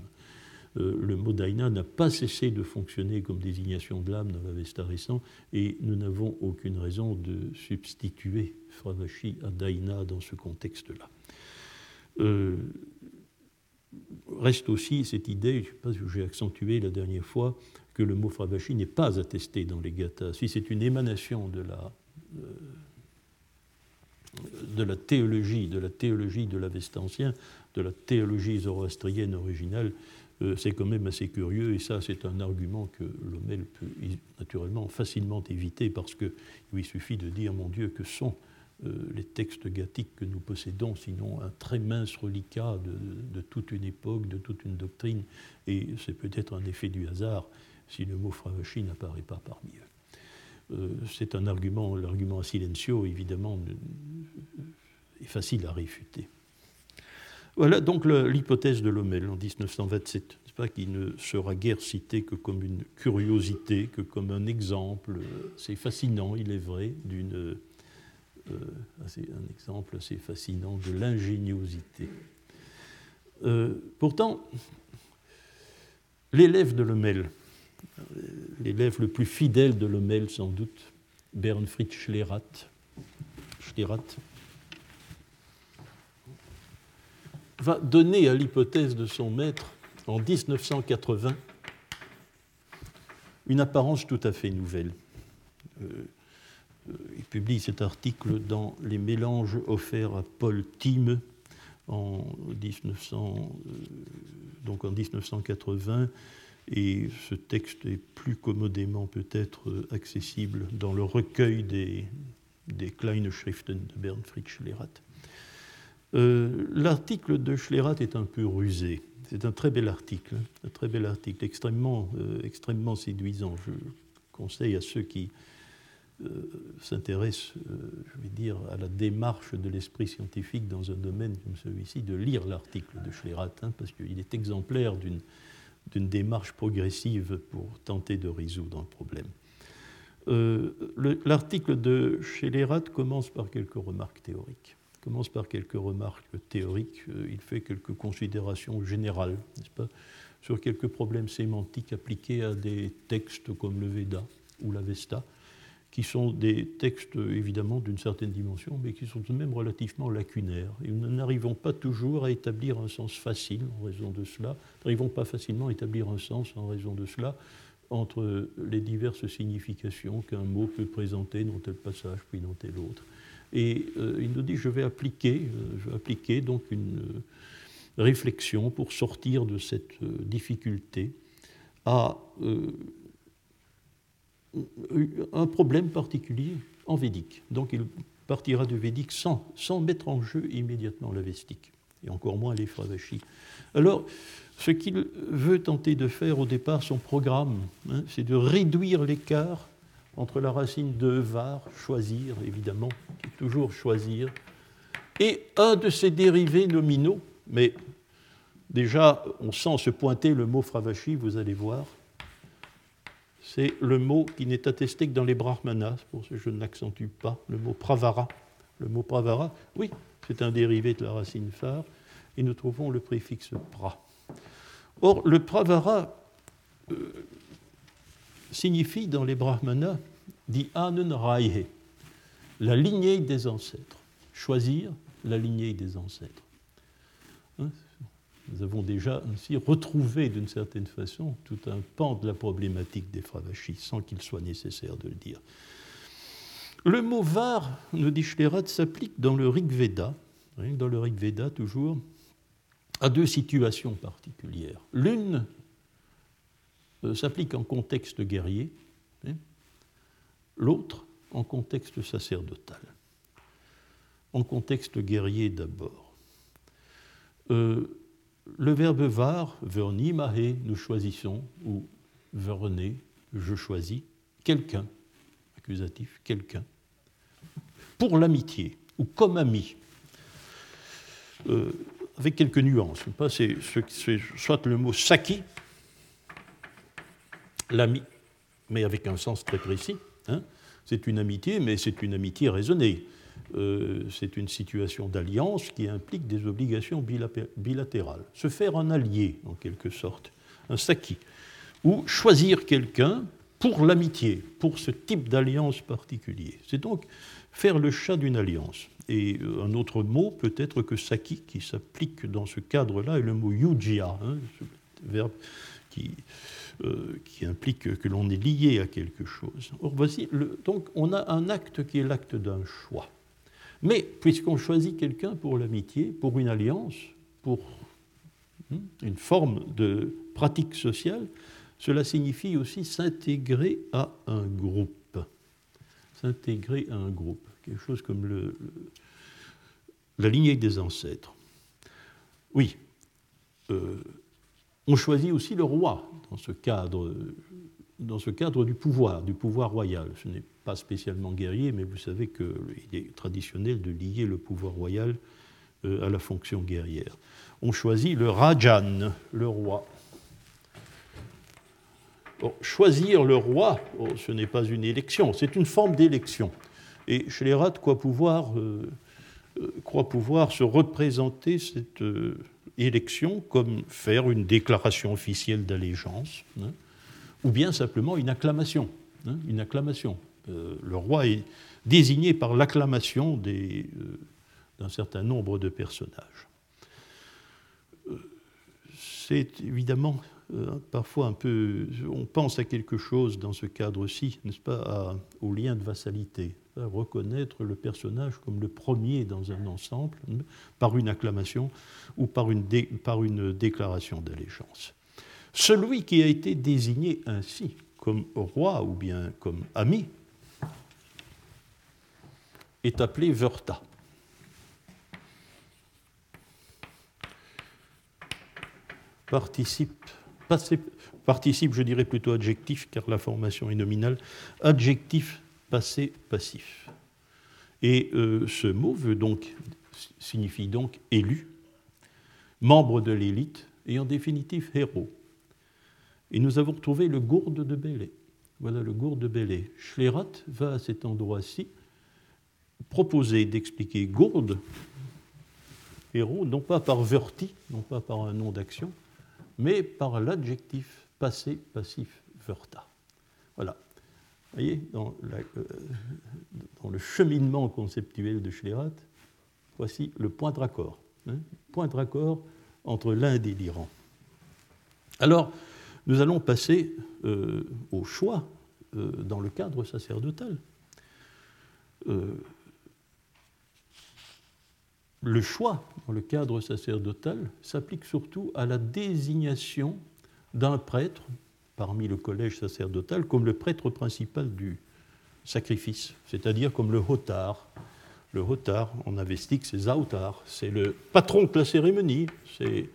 Euh, le mot Daina n'a pas cessé de fonctionner comme désignation de l'âme dans l'Avesta récent, et nous n'avons aucune raison de substituer Fravashi à Daina dans ce contexte-là. Euh, reste aussi cette idée, je ne sais pas si j'ai accentué la dernière fois, que le mot Fravashi n'est pas attesté dans les Gathas. Si c'est une émanation de la, euh, de la théologie, de la théologie de l'Avesta ancien, de la théologie zoroastrienne originale, c'est quand même assez curieux, et ça c'est un argument que Lommel peut naturellement facilement éviter, parce qu'il lui suffit de dire, mon Dieu, que sont euh, les textes gathiques que nous possédons, sinon un très mince reliquat de, toute une époque, de toute une doctrine, et c'est peut-être un effet du hasard si le mot Fravashi n'apparaît pas parmi eux. Euh, c'est un argument, l'argument à silencio, évidemment, est facile à réfuter. Voilà donc l'hypothèse de Lommel en 1927, pas, qui ne sera guère citée que comme une curiosité, que comme un exemple. C'est fascinant, il est vrai, d'une euh, un exemple assez fascinant de l'ingéniosité. Euh, pourtant, l'élève de Lommel, l'élève le plus fidèle de Lommel sans doute, Bernfried Schlerat, Schlerat va donner à l'hypothèse de son maître en 1980 une apparence tout à fait nouvelle. Euh, euh, il publie cet article dans Les mélanges offerts à Paul Time en, 1900, euh, donc en 1980. Et ce texte est plus commodément peut-être accessible dans le recueil des, Kleine Schriften de Bernfried Schlerat. Euh, l'article de Schlerat est un peu rusé. C'est un très bel article, un très bel article, extrêmement, euh, extrêmement séduisant. Je conseille à ceux qui euh, s'intéressent, je vais dire, à la démarche de l'esprit scientifique dans un domaine comme celui-ci, de lire l'article de Schlerat, hein, parce qu'il est exemplaire d'une démarche progressive pour tenter de résoudre un problème. L'article de Schlerat commence par quelques remarques théoriques commence par quelques remarques théoriques. Euh, il fait quelques considérations générales, n'est-ce pas, sur quelques problèmes sémantiques appliqués à des textes comme le Veda ou l'Avesta, qui sont des textes évidemment d'une certaine dimension, mais qui sont tout de même relativement lacunaires. Et nous n'arrivons pas toujours à établir un sens facile en raison de cela, n'arrivons pas facilement à établir un sens en raison de cela entre les diverses significations qu'un mot peut présenter dans tel passage puis dans tel autre. Et euh, il nous dit, je vais appliquer, euh, je vais appliquer donc une euh, réflexion pour sortir de cette difficulté à un problème particulier en védique. Donc il partira de védique sans, sans mettre en jeu immédiatement la vestique, et encore moins les fravachis. Alors, ce qu'il veut tenter de faire au départ, son programme, hein, c'est de réduire l'écart entre la racine de var, choisir évidemment, qui est toujours choisir, et un de ses dérivés nominaux, mais déjà on sent se pointer le mot fravashi, vous allez voir, c'est le mot qui n'est attesté que dans les brahmanas, pour ce que je ne l'accentue pas, le mot pravara. Le mot pravara, oui, c'est un dérivé de la racine phare, et nous trouvons le préfixe pra. Or, le pravara, euh, signifie dans les brahmanas dit Anen la lignée des ancêtres. Choisir la lignée des ancêtres. Hein, nous avons déjà ainsi retrouvé d'une certaine façon tout un pan de la problématique des fravachis, sans qu'il soit nécessaire de le dire. Le mot var, nous dit Schlerat, s'applique dans le Rig Veda, hein, dans le Rig Veda toujours, à deux situations particulières. L'une s'applique en contexte guerrier, hein, l'autre en contexte sacerdotal. En contexte guerrier d'abord. Euh, le verbe var, verni, mahe, nous choisissons, ou verné, je choisis, quelqu'un, accusatif, quelqu'un, pour l'amitié, ou comme ami. Euh, avec quelques nuances. C'est soit le mot saki, l'ami, mais avec un sens très précis. Hein. C'est une amitié, mais c'est une amitié raisonnée. Euh, c'est une situation d'alliance qui implique des obligations bilatérales. Se faire un allié, en quelque sorte, un saki, ou choisir quelqu'un pour l'amitié, pour ce type d'alliance particulier. C'est donc faire le chat d'une alliance. Et euh, un autre mot peut être que saki, qui s'applique dans ce cadre-là, est le mot yujia, hein, ce verbe qui euh, qui implique que l'on est lié à quelque chose. Or, voici, donc on a un acte qui est l'acte d'un choix. Mais puisqu'on choisit quelqu'un pour l'amitié, pour une alliance, pour hmm, une forme de pratique sociale, cela signifie aussi s'intégrer à un groupe. S'intégrer à un groupe, quelque chose comme la lignée des ancêtres. Oui, euh, on choisit aussi le roi dans ce cadre, dans ce cadre du pouvoir, du pouvoir royal. Ce n'est pas spécialement guerrier, mais vous savez qu'il est traditionnel de lier le pouvoir royal euh, à la fonction guerrière. On choisit le Rajan, le roi. choisir le roi, oh, ce n'est pas une élection, c'est une forme d'élection. Et Schlerat croit pouvoir, euh, euh, croit pouvoir se représenter cette élection comme faire une déclaration officielle d'allégeance, hein, ou bien simplement une acclamation. Hein, une acclamation. Euh, le roi est désigné par l'acclamation euh, d'un certain nombre de personnages. Euh, c'est évidemment parfois un peu. On pense à quelque chose dans ce cadre-ci, n'est-ce pas, au lien de vassalité reconnaître le personnage comme le premier dans un ensemble par une acclamation ou par une, déclaration d'allégeance. Celui qui a été désigné ainsi, comme roi ou bien comme ami, est appelé Verta. Participe, participe, je dirais plutôt adjectif, car la formation est nominale, adjectif passé passif. Et euh, ce mot veut donc, signifie donc élu, membre de l'élite et en définitive héros. Et nous avons trouvé le gourde de Bélé. Voilà le gourde de Bélé. Schlerat va à cet endroit-ci proposer d'expliquer gourde, héros, non pas par verti, non pas par un nom d'action, mais par l'adjectif passé passif verta. Voilà. Voyez, dans, euh, dans, le cheminement conceptuel de Schlerat, voici le point de raccord. Hein, point de raccord entre l'Inde et l'Iran. Alors, nous allons passer euh, au choix euh, dans le cadre sacerdotal. le choix dans le cadre sacerdotal s'applique surtout à la désignation d'un prêtre parmi le collège sacerdotal comme le prêtre principal du sacrifice, c'est-à-dire comme le hotar. Le hotar, en avestique, c'est Zautar, c'est le patron de la cérémonie, c'est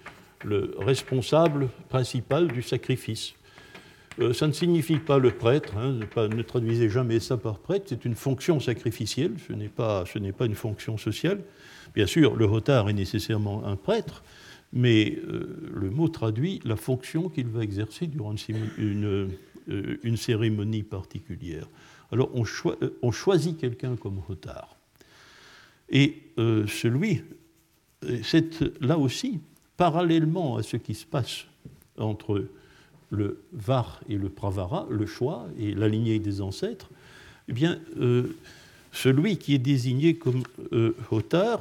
le responsable principal du sacrifice. Euh, ça ne signifie pas le prêtre, hein, ne, traduisez jamais ça par prêtre, c'est une fonction sacrificielle, ce n'est pas, pas, une fonction sociale. Bien sûr, le hotar est nécessairement un prêtre, mais euh, le mot traduit la fonction qu'il va exercer durant une, une, cérémonie particulière. Alors on, on choisit quelqu'un comme Hotard. Et euh, celui, c'est là aussi, parallèlement à ce qui se passe entre le Var et le Pravara, le choix et la lignée des ancêtres, eh bien, euh, celui qui est désigné comme euh,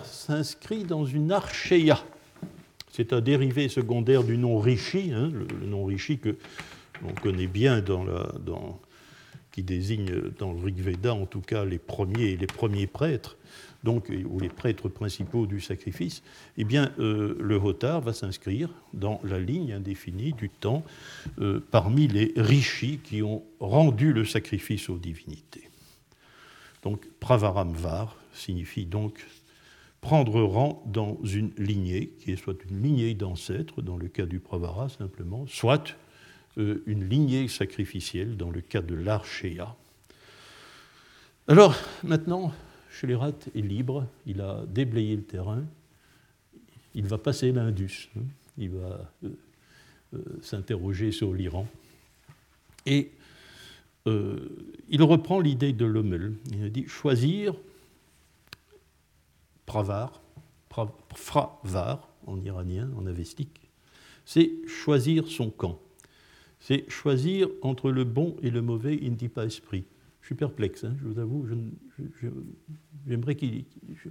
s'inscrit dans une archéia. C'est un dérivé secondaire du nom Rishi, hein, le, nom Rishi que l'on connaît bien dans qui désigne dans le Rig Veda en tout cas les premiers, les premiers prêtres, donc, ou les prêtres principaux du sacrifice, eh bien, euh, le Hotar va s'inscrire dans la ligne indéfinie du temps euh, parmi les rishis qui ont rendu le sacrifice aux divinités. Donc, Pravaramvar signifie donc prendre rang dans une lignée, qui est soit une lignée d'ancêtres, dans le cas du Pravara simplement, soit euh, une lignée sacrificielle, dans le cas de l'Archéa. Alors, maintenant, Schlerat est libre, il a déblayé le terrain, il va passer l'Indus, hein. il va euh, euh, s'interroger sur l'Iran. Et il reprend l'idée de Lommel. Il a dit choisir pravar, en iranien, en avestique, c'est choisir son camp. C'est choisir entre le bon et le mauvais, il ne dit pas esprit. Je suis perplexe, hein, je vous avoue, j'aimerais qu'il,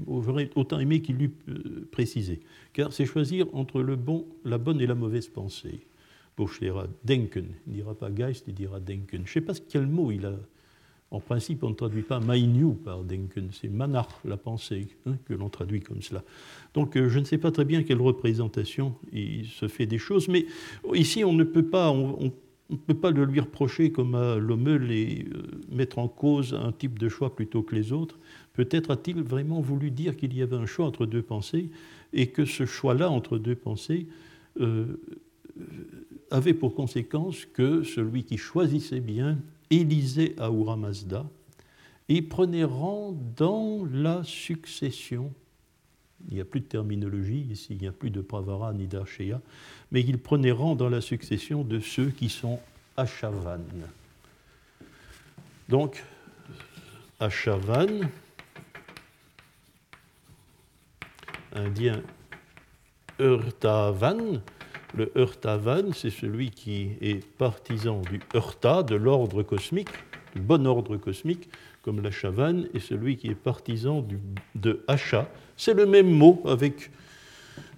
j'aurais autant aimé qu'il l'eût euh, précisé. Car c'est choisir entre le bon, la bonne et la mauvaise pensée. Bochlera, denken, il ne dira pas Geist, il dira denken. Je ne sais pas quel mot il a en principe, on ne traduit pas Mainyu par Denken, c'est Manar, la pensée, hein, que l'on traduit comme cela. Donc euh, je ne sais pas très bien quelle représentation il se fait des choses, mais ici on ne peut pas, on, peut pas le lui reprocher comme à Lommel et euh, mettre en cause un type de choix plutôt que les autres. Peut-être a-t-il vraiment voulu dire qu'il y avait un choix entre deux pensées et que ce choix-là entre deux pensées euh, avait pour conséquence que celui qui choisissait bien élisait Ahura Mazda et prenait rang dans la succession. Il n'y a plus de terminologie ici, il n'y a plus de Pravara ni d'Archéa, mais il prenait rang dans la succession de ceux qui sont Achavan. Donc, Achavan, indien Urtavan, le Hurtavan, c'est celui qui est partisan du Hurta, de l'ordre cosmique, du bon ordre cosmique, comme la Chavan, et celui qui est partisan de Hacha. C'est le même mot avec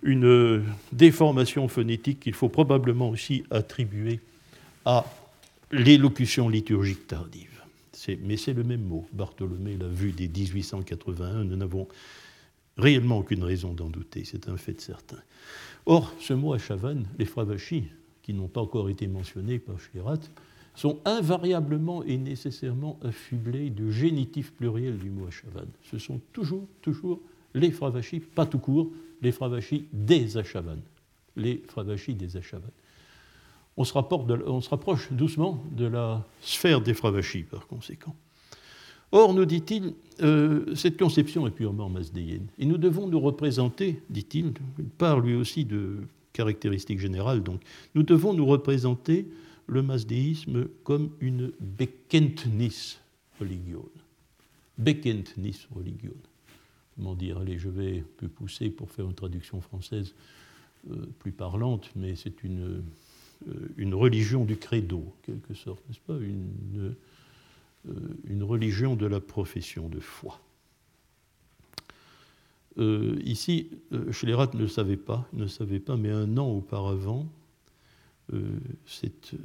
une déformation phonétique qu'il faut probablement aussi attribuer à l'élocution liturgique tardive. Mais c'est le même mot. Bartholomé l'a vu dès 1881, nous n'avons réellement aucune raison d'en douter, c'est un fait certain. Or, ce mot Achavan, les Fravachis, qui n'ont pas encore été mentionnés par Schlerat, sont invariablement et nécessairement affublés du génitif pluriel du mot Achavan. Ce sont toujours, toujours les Fravachis, pas tout court, les Fravachis des Achavan. Les Fravachis des Achavan. On se, on se, rapproche doucement de la sphère des Fravachis, par conséquent. Or, nous dit-il, euh, cette conception est purement masdéenne. Et nous devons nous représenter, dit-il, il parle lui aussi de caractéristiques générales, donc, nous devons nous représenter le masdéisme comme une bekentnis religion. Bekentnis religion. Comment dire Allez, je vais peu pousser pour faire une traduction française euh, plus parlante, mais c'est une, euh, une religion du credo, en quelque sorte, n'est-ce pas? Une, une religion de la profession de foi. ici, Schlerat ne le savait pas, ne savait pas, mais un an auparavant, euh, euh,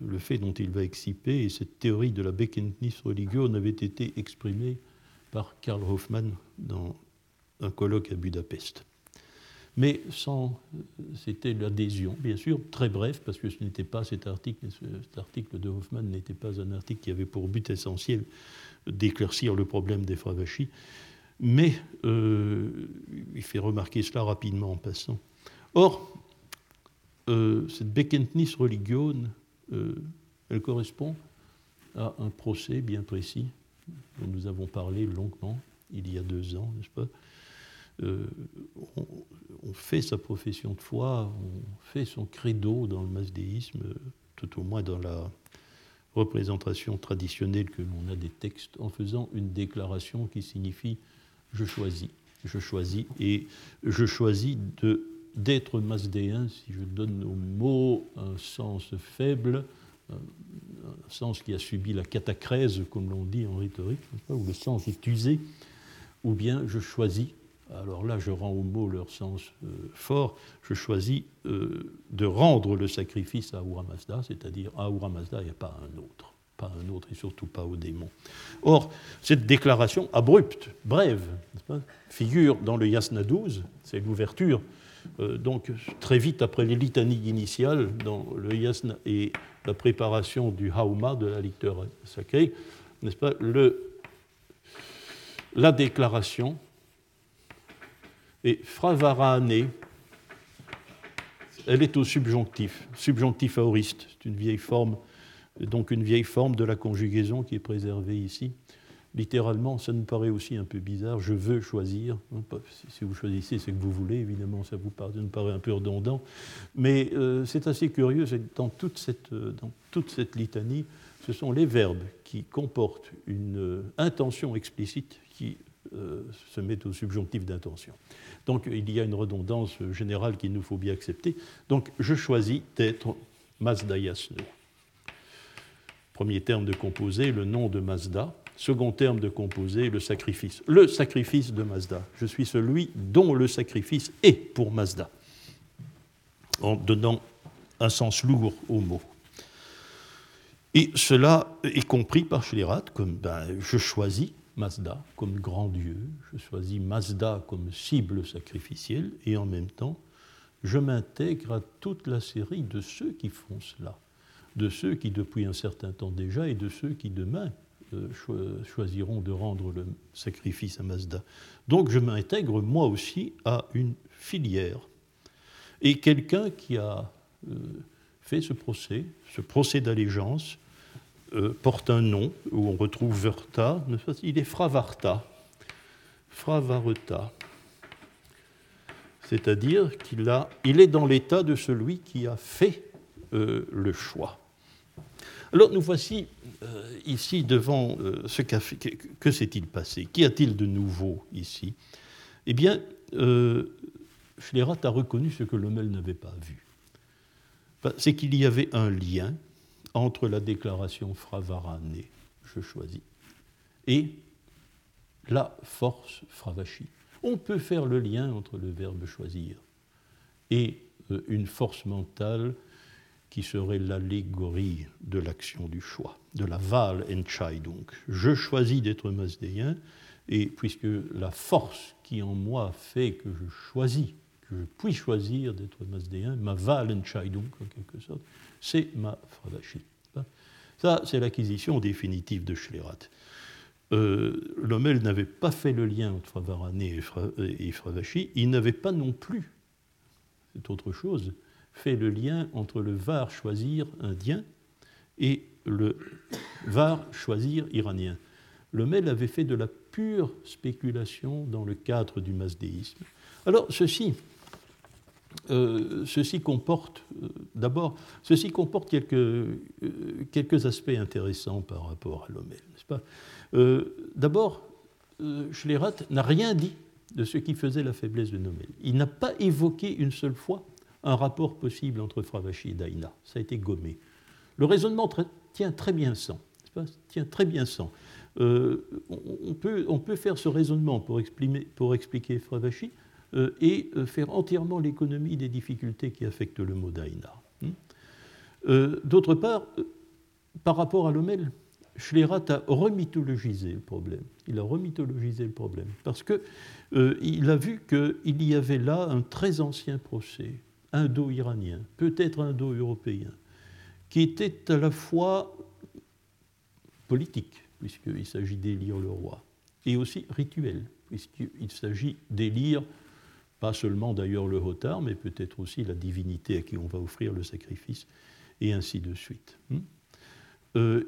le fait dont il va exciper et cette théorie de la Bekenntnis religion avait été exprimée par Karl Hoffmann dans un colloque à Budapest. Mais sans, euh, c'était l'adhésion, bien sûr, très bref, parce que ce n'était pas cet article, cet article de Hoffmann n'était pas un article qui avait pour but essentiel d'éclaircir le problème des Fravachis, mais il fait remarquer cela rapidement en passant. Or, euh, cette Bekentnis religion, euh, elle correspond à un procès bien précis dont nous avons parlé longuement il y a deux ans, n'est-ce pas? Euh, on, fait sa profession de foi, on fait son credo dans le masdéisme, tout au moins dans la représentation traditionnelle que l'on a des textes, en faisant une déclaration qui signifie je choisis, je choisis, et je choisis d'être masdéen, si je donne au mot un sens faible, un sens qui a subi la catacrèse, comme l'on dit en rhétorique, où le sens est usé, ou bien je choisis, alors là je rends au mot leur sens euh, fort, je choisis euh, de rendre le sacrifice à Ahura Mazda, c'est-à-dire à Ahura Mazda, il n'y a pas un autre. Pas un autre et surtout pas au démon. Or, cette déclaration abrupte, brève, figure dans le Yasna 12, c'est l'ouverture euh, donc très vite après les litanies initiales dans le yasna et la préparation du hauma, de la lecture sacrée, n'est-ce pas, la déclaration et fravarane, elle est au subjonctif, subjonctif aoriste, c'est une vieille forme, donc une vieille forme de la conjugaison qui est préservée ici littéralement, ça nous paraît aussi un peu bizarre. Je veux choisir. Hein, si vous choisissez, c'est que vous voulez, évidemment, ça vous nous paraît un peu redondant. Mais euh, c'est assez curieux, dans toute, cette, euh, dans toute cette litanie, ce sont les verbes qui comportent une euh, intention explicite qui se met au subjonctif d'intention. Donc il y a une redondance générale qu'il nous faut bien accepter. Donc je choisis d'être Mazda Yasno. Premier terme de composé, le nom de Mazda Second terme de composé, le sacrifice. Le sacrifice de Mazda. Je suis celui dont le sacrifice est pour Mazda, en donnant un sens lourd au mot. Et cela est compris par Schlerat comme ben, je choisis Mazda comme grand Dieu, je choisis Mazda comme cible sacrificielle, et en même temps, je m'intègre à toute la série de ceux qui font cela, de ceux qui depuis un certain temps déjà et de ceux qui demain choisiront de rendre le sacrifice à Mazda. Donc je m'intègre moi aussi à une filière. Et quelqu'un qui a euh, fait ce procès, ce procès d'allégeance, euh, porte un nom où on retrouve Verta, il est Fravarta. Fravarta. C'est-à-dire qu'il il est dans l'état de celui qui a fait euh, le choix. Alors nous voici euh, ici devant ce fait. Que, s'est-il passé? Qu'y a-t-il de nouveau ici? Eh bien, Schlerat a reconnu ce que Lommel n'avait pas vu. C'est qu'il y avait un lien entre la déclaration Fravarane, je choisis, et la force Fravashi. On peut faire le lien entre le verbe choisir et une force mentale qui serait l'allégorie de l'action du choix, de la Wahlentscheidung. Je choisis d'être masdéen, et puisque la force qui en moi fait que je choisis que je puis choisir d'être mazdéen, ma Wahlentscheidung en quelque sorte, c'est ma Fravashi. Ça, c'est l'acquisition définitive de Schlerat. Euh, Lommel n'avait pas fait le lien entre Fravarané et, Fravashi, il n'avait pas non plus, c'est autre chose, fait le lien entre le Var choisir indien et le Var choisir iranien. Lommel avait fait de la pure spéculation dans le cadre du masdéisme. Alors, ceci, euh, ceci comporte, euh, d'abord, ceci comporte quelques, euh, quelques aspects intéressants par rapport à Lommel, n'est-ce pas? D'abord, Schlerat n'a rien dit de ce qui faisait la faiblesse de Lommel. Il n'a pas évoqué une seule fois un rapport possible entre Fravashi et Daïna. Ça a été gommé. Le raisonnement tient très bien sans, tient très bien sans. on, peut, on, peut, faire ce raisonnement pour, pour expliquer Fravashi, euh, et euh, faire entièrement l'économie des difficultés qui affectent le mot d'Aïna. Hmm. Euh, d'autre part, par rapport à Lomel, Schlerat a remythologisé le problème. Il a remythologisé le problème parce qu'il il a vu qu'il y avait là un très ancien procès indo-iranien, peut-être indo-européen, qui était à la fois politique, puisqu'il s'agit d'élire le roi, et aussi rituel, puisqu'il s'agit d'élire pas seulement d'ailleurs le hotard, mais peut-être aussi la divinité à qui on va offrir le sacrifice, et ainsi de suite. Hmm? Euh,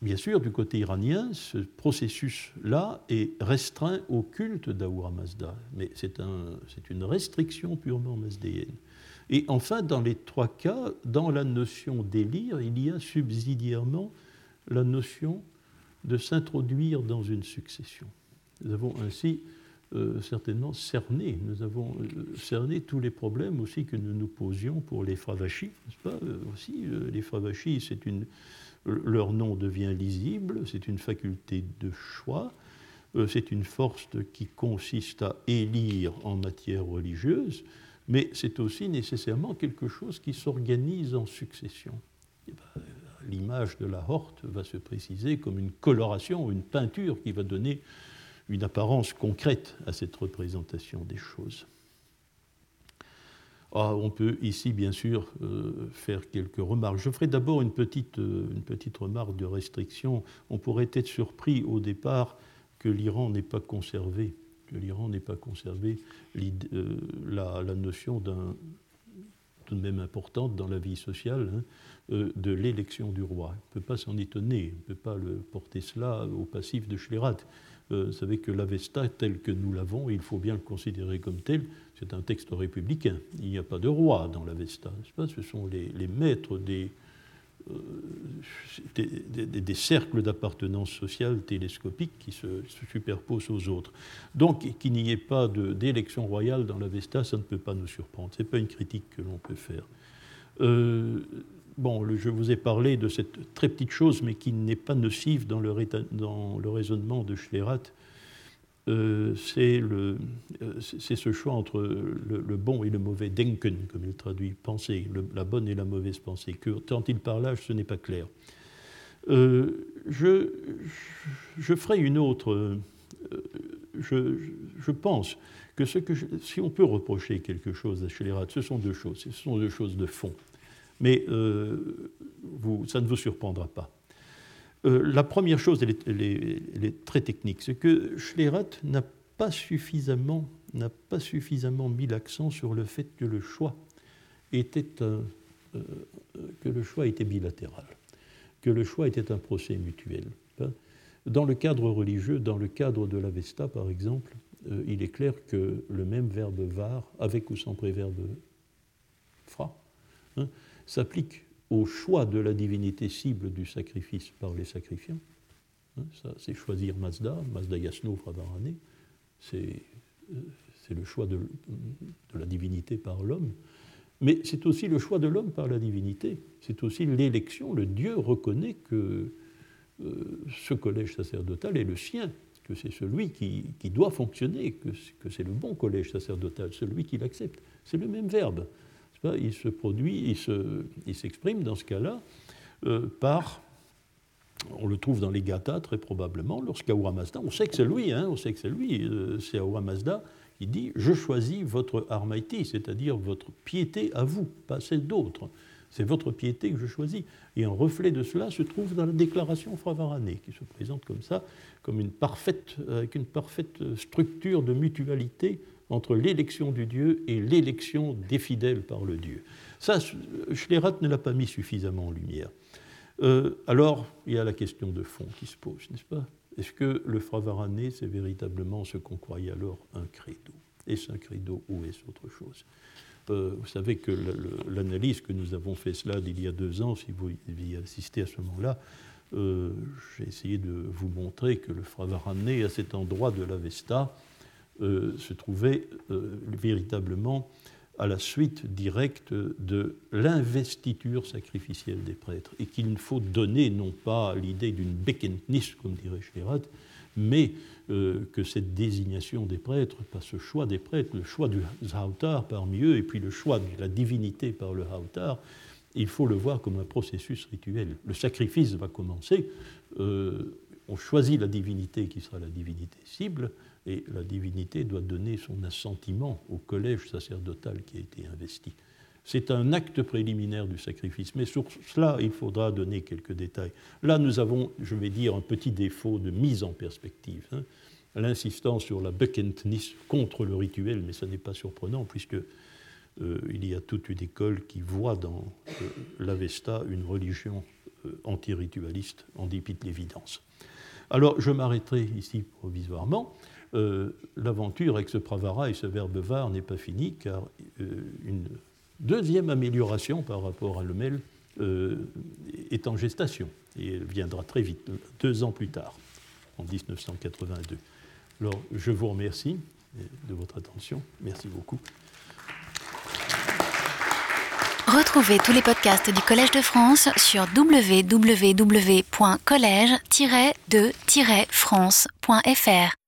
bien sûr, du côté iranien, ce processus-là est restreint au culte d'Ahura Mazda, mais c'est un, une restriction purement mazdéenne. Et enfin, dans les trois cas, dans la notion d'élire, il y a subsidiairement la notion de s'introduire dans une succession. Nous avons ainsi euh, certainement cerné. Nous avons euh, cerné tous les problèmes aussi que nous nous posions pour les Fravachis, n'est-ce pas euh, Aussi, les Fravachis, c'est une, leur nom devient lisible, c'est une faculté de choix, c'est une force qui consiste à élire en matière religieuse, mais c'est aussi nécessairement quelque chose qui s'organise en succession. Eh ben, l'image de la horte va se préciser comme une coloration, une peinture qui va donner une apparence concrète à cette représentation des choses. Ah, on peut ici, bien sûr, euh, faire quelques remarques. Je ferai d'abord une petite, euh, une petite remarque de restriction. On pourrait être surpris au départ que l'Iran n'ait pas conservé, euh, la, notion tout de même importante dans la vie sociale hein, de l'élection du roi. On ne peut pas s'en étonner, on ne peut pas porter cela au passif de Schlerat. Euh, vous savez que l'Avesta, tel que nous l'avons, il faut bien le considérer comme tel, c'est un texte républicain. Il n'y a pas de roi dans l'Avesta, Ce sont les, maîtres euh, des, cercles d'appartenance sociale télescopiques qui se, superposent aux autres. Donc, qu'il n'y ait pas d'élection royale dans l'Avesta, ça ne peut pas nous surprendre. Ce n'est pas une critique que l'on peut faire. Euh, bon, je vous ai parlé de cette très petite chose, mais qui n'est pas nocive dans le, raisonnement de Schlerat. Euh, euh, c'est ce choix entre le, bon et le mauvais denken, comme il traduit, penser, la bonne et la mauvaise pensée. Que, tant il parlage, ce n'est pas clair. Euh, je, je, ferai une autre. Je, je, pense que, si on peut reprocher quelque chose à Schlerat, ce sont deux choses. Ce sont deux choses de fond mais euh, ça ne vous surprendra pas. Euh, la première chose, elle est, très technique, c'est que Schlerat n'a pas suffisamment, mis l'accent sur le fait que le choix était euh, que le choix était bilatéral, que le choix était un procès mutuel. Dans le cadre religieux, dans le cadre de l'Avesta par exemple, il est clair que le même verbe var, avec ou sans préverbe fra, hein, s'applique au choix de la divinité cible du sacrifice par les sacrifiants. Hein, c'est choisir Mazda, Mazda Yasno Fravarane, c'est le choix de, la divinité par l'homme, mais c'est aussi le choix de l'homme par la divinité, c'est aussi l'élection, le Dieu reconnaît que euh, ce collège sacerdotal est le sien, que c'est celui qui, doit fonctionner, que, que c'est le bon collège sacerdotal, celui qui l'accepte. C'est le même verbe il se produit, il s'exprime dans ce cas-là euh, par, on le trouve dans les gathas très probablement, lorsqu'Ahura Mazda, on sait que c'est lui, hein, on sait que c'est lui, euh, c'est Ahura Mazda qui dit Je choisis votre armaïti, c'est-à-dire votre piété à vous, pas celle d'autres. C'est votre piété que je choisis. Et un reflet de cela se trouve dans la déclaration Fravaranée, qui se présente comme ça, comme une parfaite, avec une parfaite structure de mutualité entre l'élection du Dieu et l'élection des fidèles par le Dieu. Ça, Schlerat ne l'a pas mis suffisamment en lumière. Euh, alors, il y a la question de fond qui se pose, n'est-ce pas? Est-ce que le Fravaranais, c'est véritablement ce qu'on croyait alors un credo? Est-ce un credo ou est-ce autre chose? Euh, vous savez que l'analyse que nous avons fait cela d'il y a deux ans, si vous y assistez à ce moment-là, euh, j'ai essayé de vous montrer que le Fravaranné, à cet endroit de l'Avesta, euh, se trouvait véritablement à la suite directe de l'investiture sacrificielle des prêtres, et qu'il faut donner non pas l'idée d'une Bekenntnis, comme dirait Schlerat, mais euh, que cette désignation des prêtres, pas ce choix des prêtres, le choix du Hautar parmi eux, et puis le choix de la divinité par le Hautar, il faut le voir comme un processus rituel. Le sacrifice va commencer, euh, on choisit la divinité qui sera la divinité cible, et la divinité doit donner son assentiment au collège sacerdotal qui a été investi. C'est un acte préliminaire du sacrifice. Mais sur cela, il faudra donner quelques détails. Là, nous avons, je vais dire, un petit défaut de mise en perspective. Hein. L'insistance sur la Bekentnis contre le rituel, mais ce n'est pas surprenant, puisque euh, il y a toute une école qui voit dans euh, l'Avesta une religion euh, anti-ritualiste, en dépit de l'évidence. Alors, je m'arrêterai ici provisoirement. L'aventure avec ce pravara et ce verbe var n'est pas finie, car une deuxième amélioration par rapport à Lemel euh, est en gestation et elle viendra très vite, deux ans plus tard, en 1982. Alors, je vous remercie de votre attention. Merci beaucoup. Retrouvez tous les podcasts du Collège de France sur www.collège-de-france.fr.